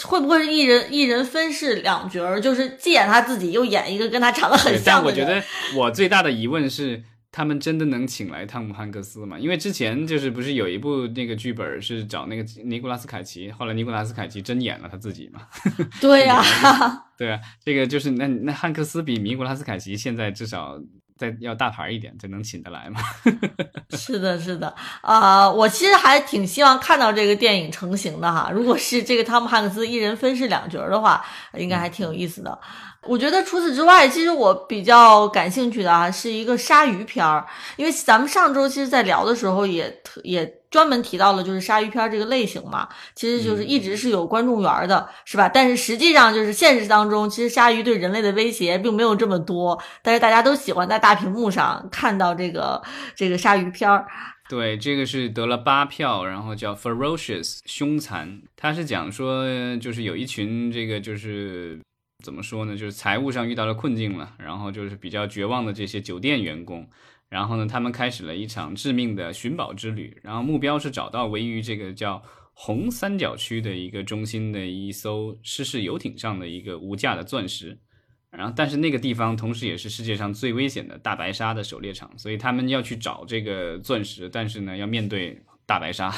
会不会是一人一人分饰两角儿，就是既演他自己，又演一个跟他长得很像的人。但我觉得 我最大的疑问是，他们真的能请来汤姆汉克斯吗？因为之前就是不是有一部那个剧本是找那个尼古拉斯凯奇，后来尼古拉斯凯奇真演了他自己嘛？对呀，对啊，这个就是那那汉克斯比尼古拉斯凯奇现在至少。再要大牌一点，才能请得来嘛。是的，是的，啊，我其实还挺希望看到这个电影成型的哈。如果是这个汤姆汉克斯一人分饰两角的话，应该还挺有意思的。我觉得除此之外，其实我比较感兴趣的啊，是一个鲨鱼片儿，因为咱们上周其实，在聊的时候也也专门提到了，就是鲨鱼片这个类型嘛，其实就是一直是有观众缘的，是吧？但是实际上就是现实当中，其实鲨鱼对人类的威胁并没有这么多，但是大家都喜欢在大屏幕上看到这个这个鲨鱼片儿。对，这个是得了八票，然后叫 Ferocious 凶残，他是讲说就是有一群这个就是。怎么说呢？就是财务上遇到了困境了，然后就是比较绝望的这些酒店员工，然后呢，他们开始了一场致命的寻宝之旅，然后目标是找到位于这个叫红三角区的一个中心的一艘失事游艇上的一个无价的钻石，然后但是那个地方同时也是世界上最危险的大白鲨的狩猎场，所以他们要去找这个钻石，但是呢，要面对。大白鲨，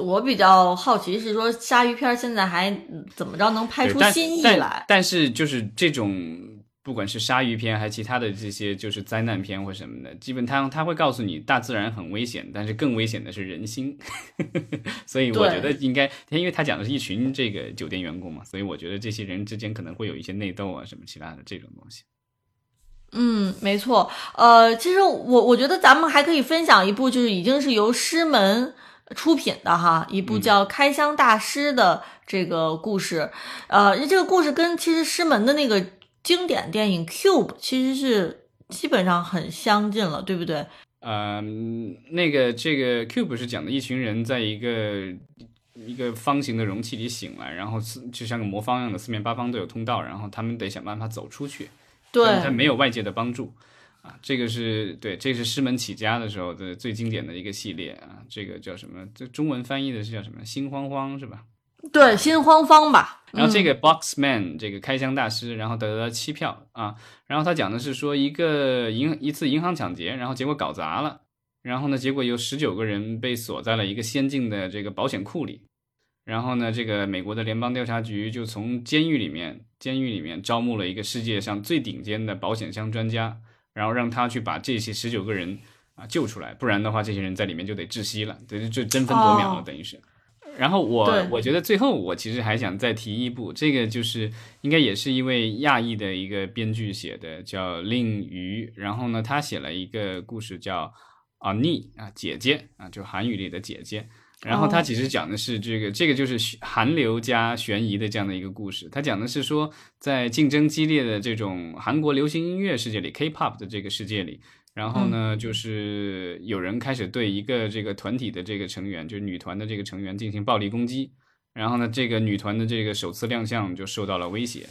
我比较好奇是说鲨鱼片现在还怎么着能拍出新意来？但是就是这种，不管是鲨鱼片还是其他的这些，就是灾难片或什么的，基本上他会告诉你大自然很危险，但是更危险的是人心。所以我觉得应该，因为他讲的是一群这个酒店员工嘛，所以我觉得这些人之间可能会有一些内斗啊什么其他的这种东西。嗯，没错。呃，其实我我觉得咱们还可以分享一部，就是已经是由师门。出品的哈一部叫《开箱大师》的这个故事，呃，这个故事跟其实师门的那个经典电影《Cube》其实是基本上很相近了，对不对？呃，那个这个《Cube》是讲的一群人在一个一个方形的容器里醒来，然后四就像个魔方一样的，四面八方都有通道，然后他们得想办法走出去，对，他没有外界的帮助。啊，这个是对，这是师门起家的时候的最经典的一个系列啊。这个叫什么？这中文翻译的是叫什么？心慌慌是吧？对，心慌慌吧。然后这个 Boxman 这个开箱大师，然后得了七票啊。然后他讲的是说一个银一次银行抢劫，然后结果搞砸了，然后呢，结果有十九个人被锁在了一个先进的这个保险库里。然后呢，这个美国的联邦调查局就从监狱里面监狱里面招募了一个世界上最顶尖的保险箱专家。然后让他去把这些十九个人啊救出来，不然的话，这些人在里面就得窒息了，对，就争分夺秒了，等于是。然后我我觉得最后我其实还想再提一部，这个就是应该也是一位亚裔的一个编剧写的，叫令鱼。然后呢，他写了一个故事叫啊妮啊姐姐啊，就韩语里的姐姐。然后他其实讲的是这个，这个就是韩流加悬疑的这样的一个故事。他讲的是说，在竞争激烈的这种韩国流行音乐世界里，K-pop 的这个世界里，然后呢，就是有人开始对一个这个团体的这个成员，就是女团的这个成员进行暴力攻击。然后呢，这个女团的这个首次亮相就受到了威胁。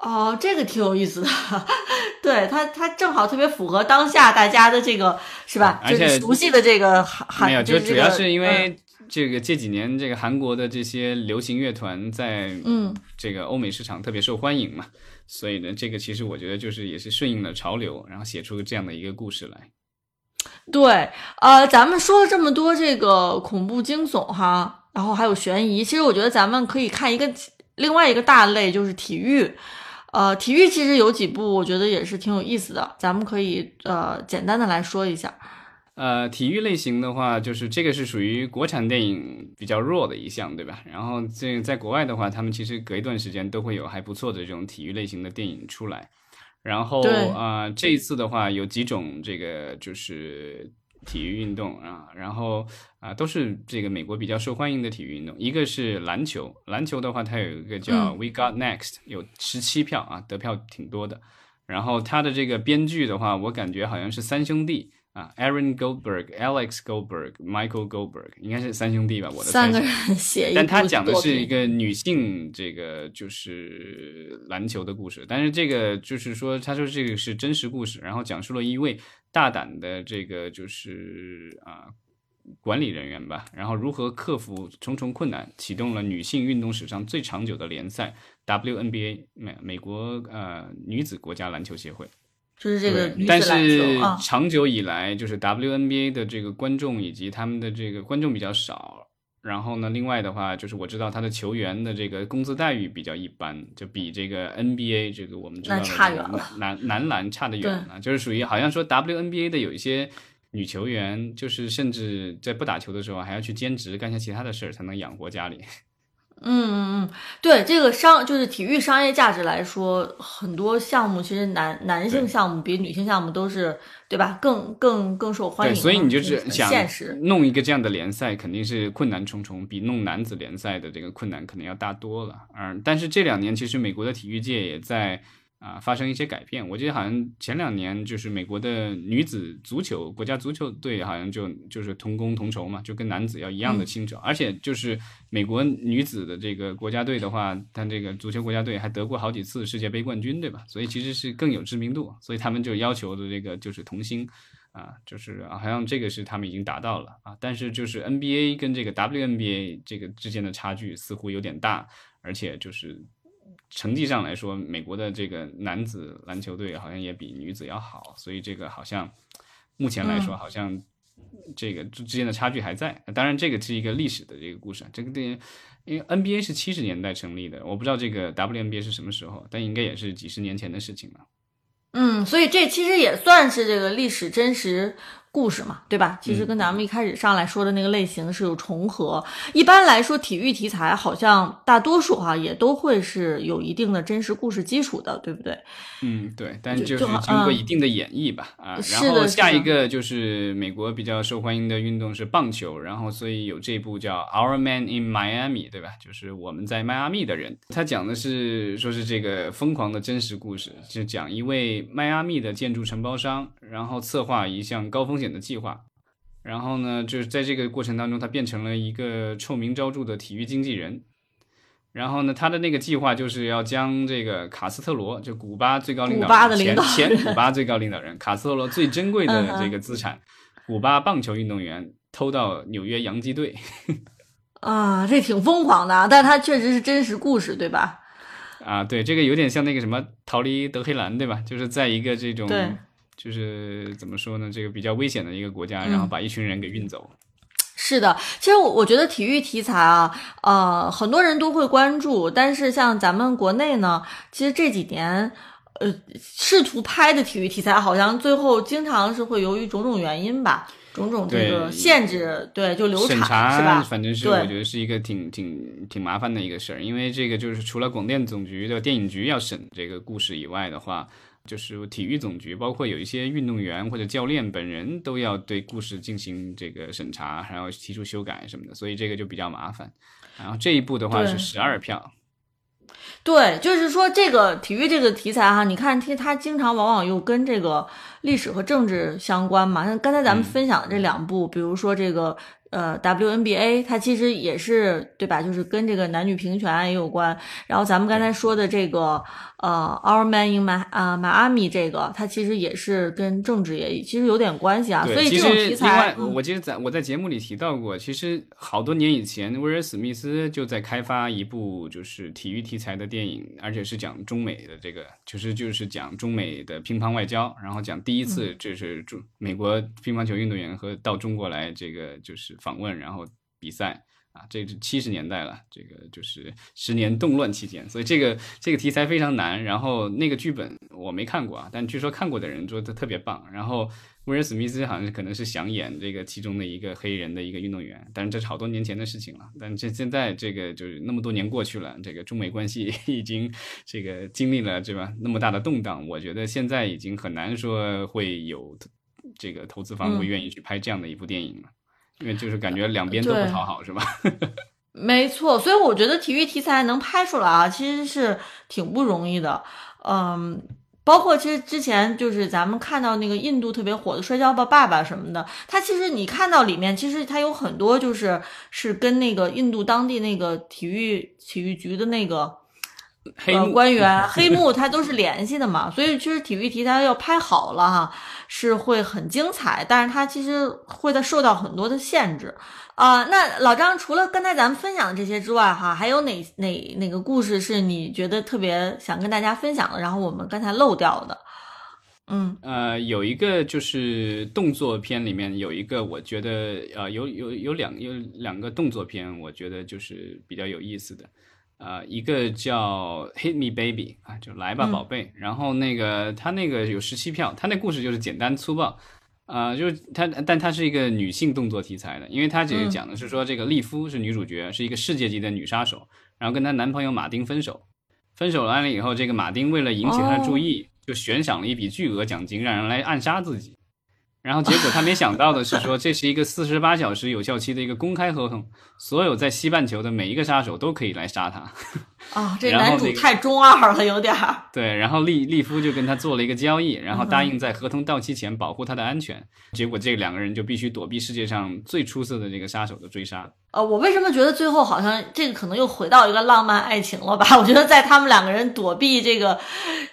哦，这个挺有意思的。对他，他正好特别符合当下大家的这个是吧？而且熟悉的这个韩，没有，就主要是因为。这个这几年，这个韩国的这些流行乐团在嗯这个欧美市场特别受欢迎嘛，所以呢，这个其实我觉得就是也是顺应了潮流，然后写出这样的一个故事来。对，呃，咱们说了这么多这个恐怖惊悚哈，然后还有悬疑，其实我觉得咱们可以看一个另外一个大类，就是体育。呃，体育其实有几部我觉得也是挺有意思的，咱们可以呃简单的来说一下。呃，体育类型的话，就是这个是属于国产电影比较弱的一项，对吧？然后这在国外的话，他们其实隔一段时间都会有还不错的这种体育类型的电影出来。然后啊，这一次的话，有几种这个就是体育运动啊，然后啊都是这个美国比较受欢迎的体育运动。一个是篮球，篮球的话它有一个叫 We Got Next，有十七票啊，得票挺多的。然后它的这个编剧的话，我感觉好像是三兄弟。啊，Aaron Goldberg、Alex Goldberg、Michael Goldberg，应该是三兄弟吧？我的三个人写一但他讲的是一个女性这个就是篮球的故事，但是这个就是说，他说这个是真实故事，然后讲述了一位大胆的这个就是啊管理人员吧，然后如何克服重重困难，启动了女性运动史上最长久的联赛 WNBA 美美国呃女子国家篮球协会。就是这个但是长久以来，就是 WNBA 的这个观众以及他们的这个观众比较少。然后呢，另外的话，就是我知道他的球员的这个工资待遇比较一般，就比这个 NBA 这个我们知道的男男篮差得远了。就是属于好像说 WNBA 的有一些女球员，就是甚至在不打球的时候还要去兼职干些其他的事儿，才能养活家里。嗯嗯嗯，对这个商就是体育商业价值来说，很多项目其实男男性项目比女性项目都是对吧？更更更受欢迎。对，所以你就是想弄一个这样的联赛，肯定是困难重重，比弄男子联赛的这个困难可能要大多了。嗯，但是这两年其实美国的体育界也在。啊，发生一些改变。我记得好像前两年就是美国的女子足球国家足球队好像就就是同工同酬嘛，就跟男子要一样的薪酬。而且就是美国女子的这个国家队的话，她这个足球国家队还得过好几次世界杯冠军，对吧？所以其实是更有知名度。所以他们就要求的这个就是同薪啊，就是好像这个是他们已经达到了啊。但是就是 NBA 跟这个 WNBA 这个之间的差距似乎有点大，而且就是。成绩上来说，美国的这个男子篮球队好像也比女子要好，所以这个好像目前来说，好像这个之间的差距还在。当然，这个是一个历史的这个故事。这个电，因为 NBA 是七十年代成立的，我不知道这个 WNBA 是什么时候，但应该也是几十年前的事情了。嗯，所以这其实也算是这个历史真实。故事嘛，对吧？其实跟咱们一开始上来说的那个类型是有重合。一般来说，体育题材好像大多数哈也都会是有一定的真实故事基础的，对不对？嗯，对。但就是经过一定的演绎吧，啊。然后下一个就是美国比较受欢迎的运动是棒球，然后所以有这部叫《Our Man in Miami》，对吧？就是我们在迈阿密的人。他讲的是说是这个疯狂的真实故事，就讲一位迈阿密的建筑承包商，然后策划一项高风险。的计划，然后呢，就是在这个过程当中，他变成了一个臭名昭著的体育经纪人。然后呢，他的那个计划就是要将这个卡斯特罗，就古巴最高领导人，前前古巴最高领导人卡斯特罗最珍贵的这个资产——古巴棒球运动员，偷到纽约洋基队。啊，这挺疯狂的，但他确实是真实故事，对吧？啊，对，这个有点像那个什么逃离德黑兰，对吧？就是在一个这种。就是怎么说呢？这个比较危险的一个国家，然后把一群人给运走。是的，其实我我觉得体育题材啊，呃，很多人都会关注，但是像咱们国内呢，其实这几年，呃，试图拍的体育题材，好像最后经常是会由于种种原因吧，种种这个限制，对，就流产是吧？反正是我觉得是一个挺挺挺麻烦的一个事儿，因为这个就是除了广电总局的电影局要审这个故事以外的话。就是体育总局，包括有一些运动员或者教练本人都要对故事进行这个审查，然后提出修改什么的，所以这个就比较麻烦。然后这一步的话是十二票。对，就是说这个体育这个题材哈，你看它它经常往往又跟这个历史和政治相关嘛。像刚才咱们分享的这两部，比如说这个。呃，WNBA 它其实也是对吧？就是跟这个男女平权也有关。然后咱们刚才说的这个呃，Our Man in My 啊，Miami 这个，它其实也是跟政治也其实有点关系啊。所以这种题材，我记得在我在节目里提到过，其实好多年以前，威尔史密斯就在开发一部就是体育题材的电影，而且是讲中美的这个，就是就是讲中美的乒乓外交，然后讲第一次就是中美国乒乓球运动员和到中国来这个就是。访问，然后比赛啊，这是七十年代了，这个就是十年动乱期间，所以这个这个题材非常难。然后那个剧本我没看过啊，但据说看过的人说他特别棒。然后威尔史密斯好像可能是想演这个其中的一个黑人的一个运动员，但是这是好多年前的事情了。但这现在这个就是那么多年过去了，这个中美关系 已经这个经历了对吧那么大的动荡，我觉得现在已经很难说会有。这个投资方会愿意去拍这样的一部电影呢？因为就是感觉两边都不讨好，是吧？没错，所以我觉得体育题材能拍出来啊，其实是挺不容易的。嗯，包括其实之前就是咱们看到那个印度特别火的《摔跤吧，爸爸》什么的，它其实你看到里面，其实它有很多就是是跟那个印度当地那个体育体育局的那个呃官员黑幕，它都是联系的嘛。所以其实体育题材要拍好了哈，是会很精彩，但是它其实会的受到很多的限制。啊，那老张，除了刚才咱们分享的这些之外，哈，还有哪哪哪个故事是你觉得特别想跟大家分享的？然后我们刚才漏掉的，嗯，呃，有一个就是动作片里面有一个，我觉得呃，有有有两有两个动作片，我觉得就是比较有意思的，呃，一个叫《Hit Me Baby》啊，就来吧宝贝，然后那个他那个有十七票，他那故事就是简单粗暴。啊，就是她，但他是一个女性动作题材的，因为他这个讲的是说，这个丽夫是女主角，是一个世界级的女杀手，然后跟她男朋友马丁分手，分手完了以后，这个马丁为了引起她的注意，就悬赏了一笔巨额奖金，让人来暗杀自己。然后结果他没想到的是，说这是一个四十八小时有效期的一个公开合同，所有在西半球的每一个杀手都可以来杀他。啊，这男主太中二了，有点儿。对，然后利利夫就跟他做了一个交易，然后答应在合同到期前保护他的安全。结果这两个人就必须躲避世界上最出色的这个杀手的追杀。呃，我为什么觉得最后好像这个可能又回到一个浪漫爱情了吧？我觉得在他们两个人躲避这个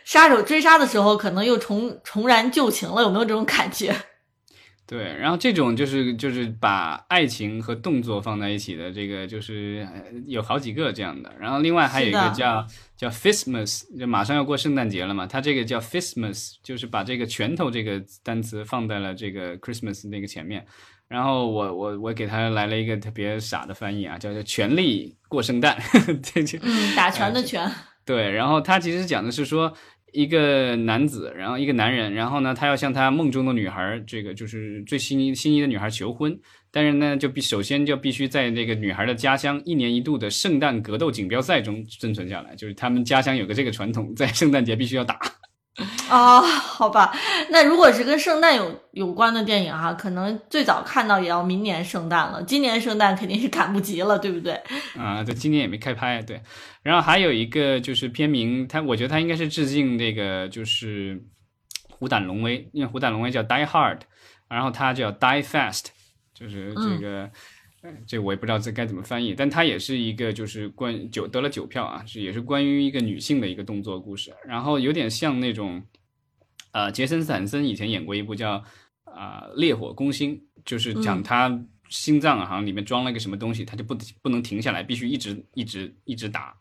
杀手追杀的时候，可能又重重燃旧情了，有没有这种感觉？对，然后这种就是就是把爱情和动作放在一起的，这个就是有好几个这样的。然后另外还有一个叫叫 Fistmas，就马上要过圣诞节了嘛，它这个叫 Fistmas，就是把这个拳头这个单词放在了这个 Christmas 那个前面。然后我我我给他来了一个特别傻的翻译啊，叫做全力过圣诞，这就打拳的拳。对，然后他其实讲的是说。一个男子，然后一个男人，然后呢，他要向他梦中的女孩，这个就是最心仪心仪的女孩求婚，但是呢，就必首先就必须在那个女孩的家乡一年一度的圣诞格斗锦标赛中生存下来，就是他们家乡有个这个传统，在圣诞节必须要打。啊，好吧，那如果是跟圣诞有有关的电影哈，可能最早看到也要明年圣诞了，今年圣诞肯定是赶不及了，对不对？啊，对，今年也没开拍，对。然后还有一个就是片名，它我觉得它应该是致敬那个就是《虎胆龙威》，因为《虎胆龙威》叫 Die Hard，然后它叫 Die Fast，就是这个。这我也不知道这该怎么翻译，但它也是一个就是关九得了九票啊，是也是关于一个女性的一个动作故事，然后有点像那种，呃，杰森斯坦森以前演过一部叫啊烈火攻心，就是讲他心脏好像里面装了个什么东西，他就不不能停下来，必须一直一直一直打，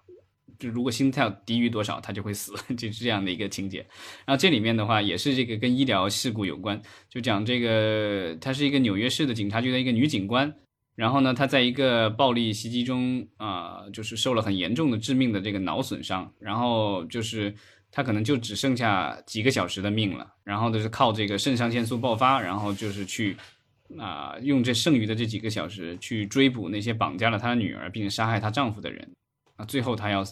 就如果心跳低于多少，他就会死，就是这样的一个情节。然后这里面的话也是这个跟医疗事故有关，就讲这个她是一个纽约市的警察局的一个女警官。然后呢，他在一个暴力袭击中啊，就是受了很严重的致命的这个脑损伤，然后就是他可能就只剩下几个小时的命了，然后就是靠这个肾上腺素爆发，然后就是去啊用这剩余的这几个小时去追捕那些绑架了她的女儿并杀害她丈夫的人啊，最后他要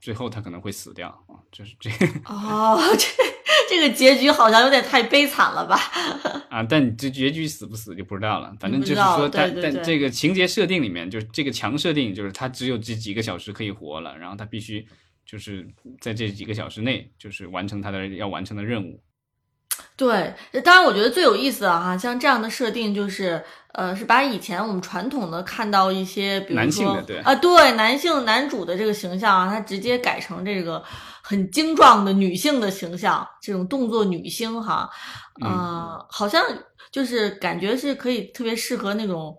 最后他可能会死掉啊，就是这哦这。这个结局好像有点太悲惨了吧？啊，但这结局死不死就不知道了。反正就是说，但但这个情节设定里面，就是这个强设定，就是他只有这几个小时可以活了，然后他必须就是在这几个小时内，就是完成他的要完成的任务。对，当然我觉得最有意思的哈，像这样的设定，就是呃，是把以前我们传统的看到一些，比如说啊，对，男性男主的这个形象啊，他直接改成这个。很精壮的女性的形象，这种动作女星哈，呃，好像就是感觉是可以特别适合那种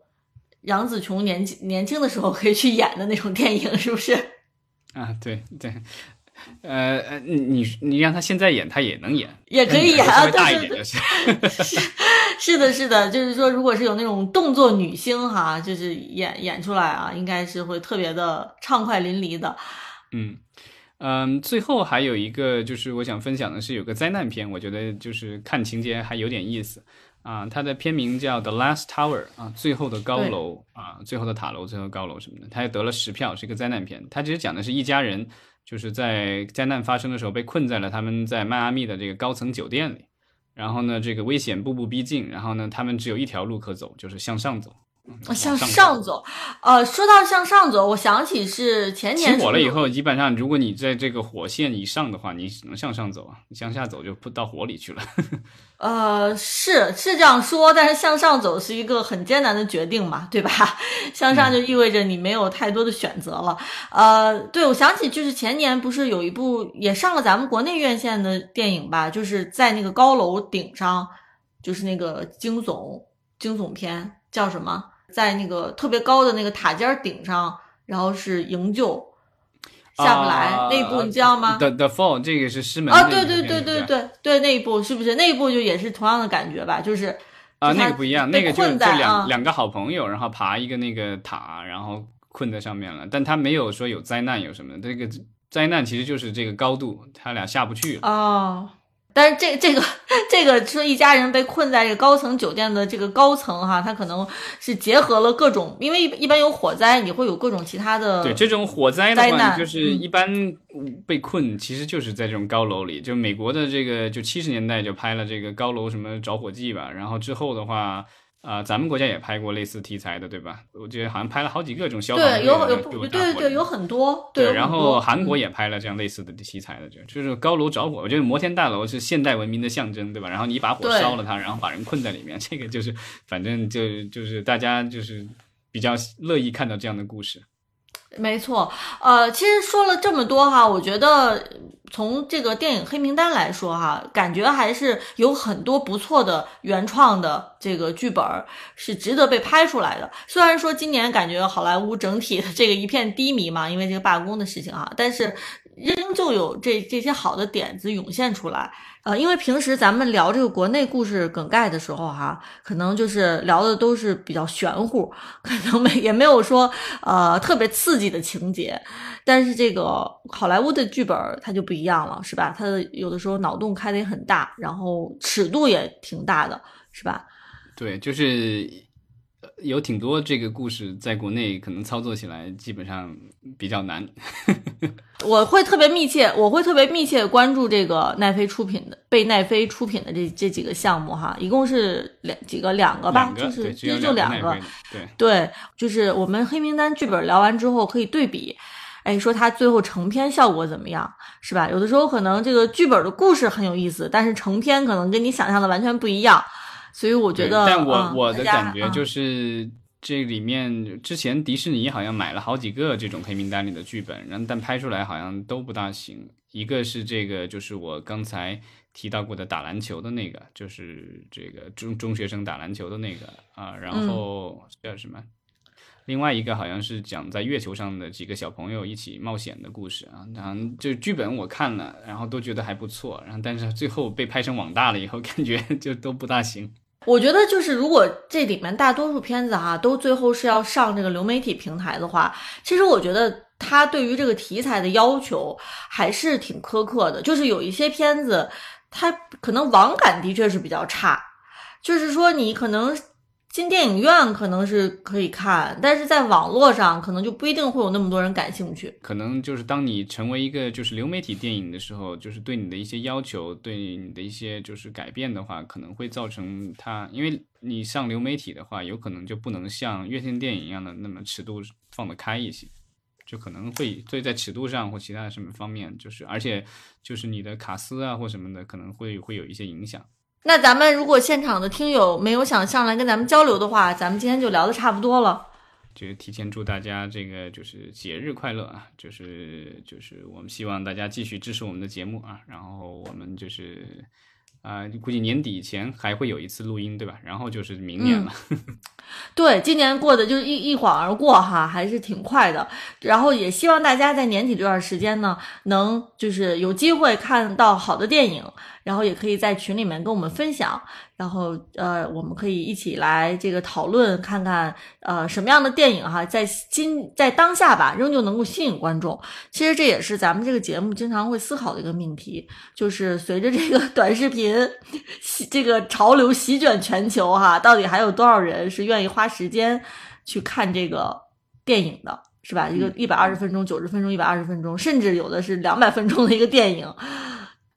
杨紫琼年轻年轻的时候可以去演的那种电影，是不是？啊，对对，呃呃，你你让他现在演，他也能演，也可以演啊，大一点就是是的，是的，就是说，如果是有那种动作女星哈，就是演演出来啊，应该是会特别的畅快淋漓的，嗯。嗯，最后还有一个就是我想分享的是有个灾难片，我觉得就是看情节还有点意思啊。它的片名叫《The Last Tower》啊，最后的高楼啊，最后的塔楼，最后高楼什么的。它也得了十票，是一个灾难片。它其实讲的是一家人就是在灾难发生的时候被困在了他们在迈阿密的这个高层酒店里，然后呢，这个危险步步逼近，然后呢，他们只有一条路可走，就是向上走。向上走，呃，说到向上走，我想起是前年起火了以后，基本上如果你在这个火线以上的话，你只能向上走啊，你向下走就扑到火里去了。呃，是是这样说，但是向上走是一个很艰难的决定嘛，对吧？向上就意味着你没有太多的选择了。呃，对，我想起就是前年不是有一部也上了咱们国内院线的电影吧，就是在那个高楼顶上，就是那个惊悚惊悚片叫什么？在那个特别高的那个塔尖顶上，然后是营救下不来那一部，你知道吗？The The Fall 这个是师门啊，对对对对对对，那一部是不是那一部就也是同样的感觉吧？就是啊，那个不一样，那个就就两啊两个好朋友，然后爬一个那个塔，然后困在上面了，但他没有说有灾难有什么的，这个灾难其实就是这个高度，他俩下不去了。哦。但是这这个这个说一家人被困在这个高层酒店的这个高层哈，它可能是结合了各种，因为一一般有火灾，你会有各种其他的对这种火灾的话，就是一般被困，其实就是在这种高楼里。就美国的这个，就七十年代就拍了这个高楼什么着火记吧，然后之后的话。啊、咱们国家也拍过类似题材的，对吧？我记得好像拍了好几个这种消防对有有对对对有很多对，有然后韩国嗯也拍了这样类似的题材的，就就是高楼着火。我觉得摩天大楼是现代文明的象征，对吧？然后你一把火烧了它，然后把人困在里面，这个就是反正就就是大家就是比较乐意看到这样的故事。没错，呃，其实说了这么多哈，我觉得从这个电影黑名单来说哈，感觉还是有很多不错的原创的这个剧本是值得被拍出来的。虽然说今年感觉好莱坞整体的这个一片低迷嘛，因为这个罢工的事情啊，但是仍旧有这这些好的点子涌现出来。呃，因为平时咱们聊这个国内故事梗概的时候哈，可能就是聊的都是比较玄乎，可能没也没有说呃特别刺激的情节，但是这个好莱坞的剧本儿它就不一样了，是吧？它的有的时候脑洞开的也很大，然后尺度也挺大的，是吧？对，就是有挺多这个故事在国内可能操作起来基本上比较难。我会特别密切，我会特别密切关注这个奈飞出品的被奈飞出品的这这几个项目哈，一共是两几个两个吧，个就是其实就两个对。对，就是我们黑名单剧本聊完之后可以对比，哎，说它最后成片效果怎么样，是吧？有的时候可能这个剧本的故事很有意思，但是成片可能跟你想象的完全不一样，所以我觉得，但我、嗯我的感觉就是这里面之前迪士尼好像买了好几个这种黑名单里的剧本，然后但拍出来好像都不大行。一个是这个，就是我刚才提到过的打篮球的那个，就是这个中中学生打篮球的那个啊，然嗯后叫什么？另外一个好像是讲在月球上的几个小朋友一起冒险的故事啊，然后就剧本我看了，然后都觉得还不错，然后但是最后被拍成网大了以后，感觉 就都不大行。我觉得就是，如果这里面大多数片子哈、都最后是要上这个流媒体平台的话，其实我觉得它对于这个题材的要求还是挺苛刻的。就是有一些片子，它可能网感的确是比较差，就是说你可能进电影院可能是可以看，但是在网络上可能就不一定会有那么多人感兴趣。可能就是当你成为一个就是流媒体电影的时候，就是对你的一些要求，对你的一些就是改变的话，可能会造成它，因为你上流媒体的话，有可能就不能像院线电影一样的那么尺度放得开一些，就可能会所以在尺度上或其他什么方面，就是而且就是你的卡斯啊或什么的，可能会会有一些影响。那咱们如果现场的听友没有想上来跟咱们交流的话，咱们今天就聊的差不多了。就提前祝大家这个就是节日快乐啊！就是就是我们希望大家继续支持我们的节目啊，然后我们就是啊、估计年底前还会有一次录音，对吧？然后就是明年了。对，今年过的就是一一晃而过哈，还是挺快的。然后也希望大家在年底这段时间呢，能就是有机会看到好的电影，然后也可以在群里面跟我们分享。然后呃，我们可以一起来这个讨论，看看呃什么样的电影哈，在今在当下吧，仍旧能够吸引观众。其实这也是咱们这个节目经常会思考的一个命题，就是随着这个 短视频席这个潮流席卷全球哈，到底还有多少人是愿意花时间去看这个电影的，是吧？一个一百二十分钟、九十分钟、一百二十分钟，甚至有的是两百分钟的一个电影。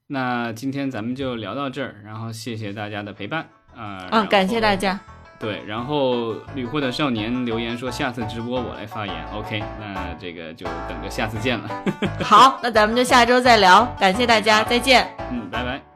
那今天咱们就聊到这儿，然后谢谢大家的陪伴啊！啊，感谢大家。家。对，然后旅货的少年留言说下次直播我来发言，OK，那这个就等着下次见了。好，那咱们就下周再聊，感谢大家，再见。嗯，拜拜。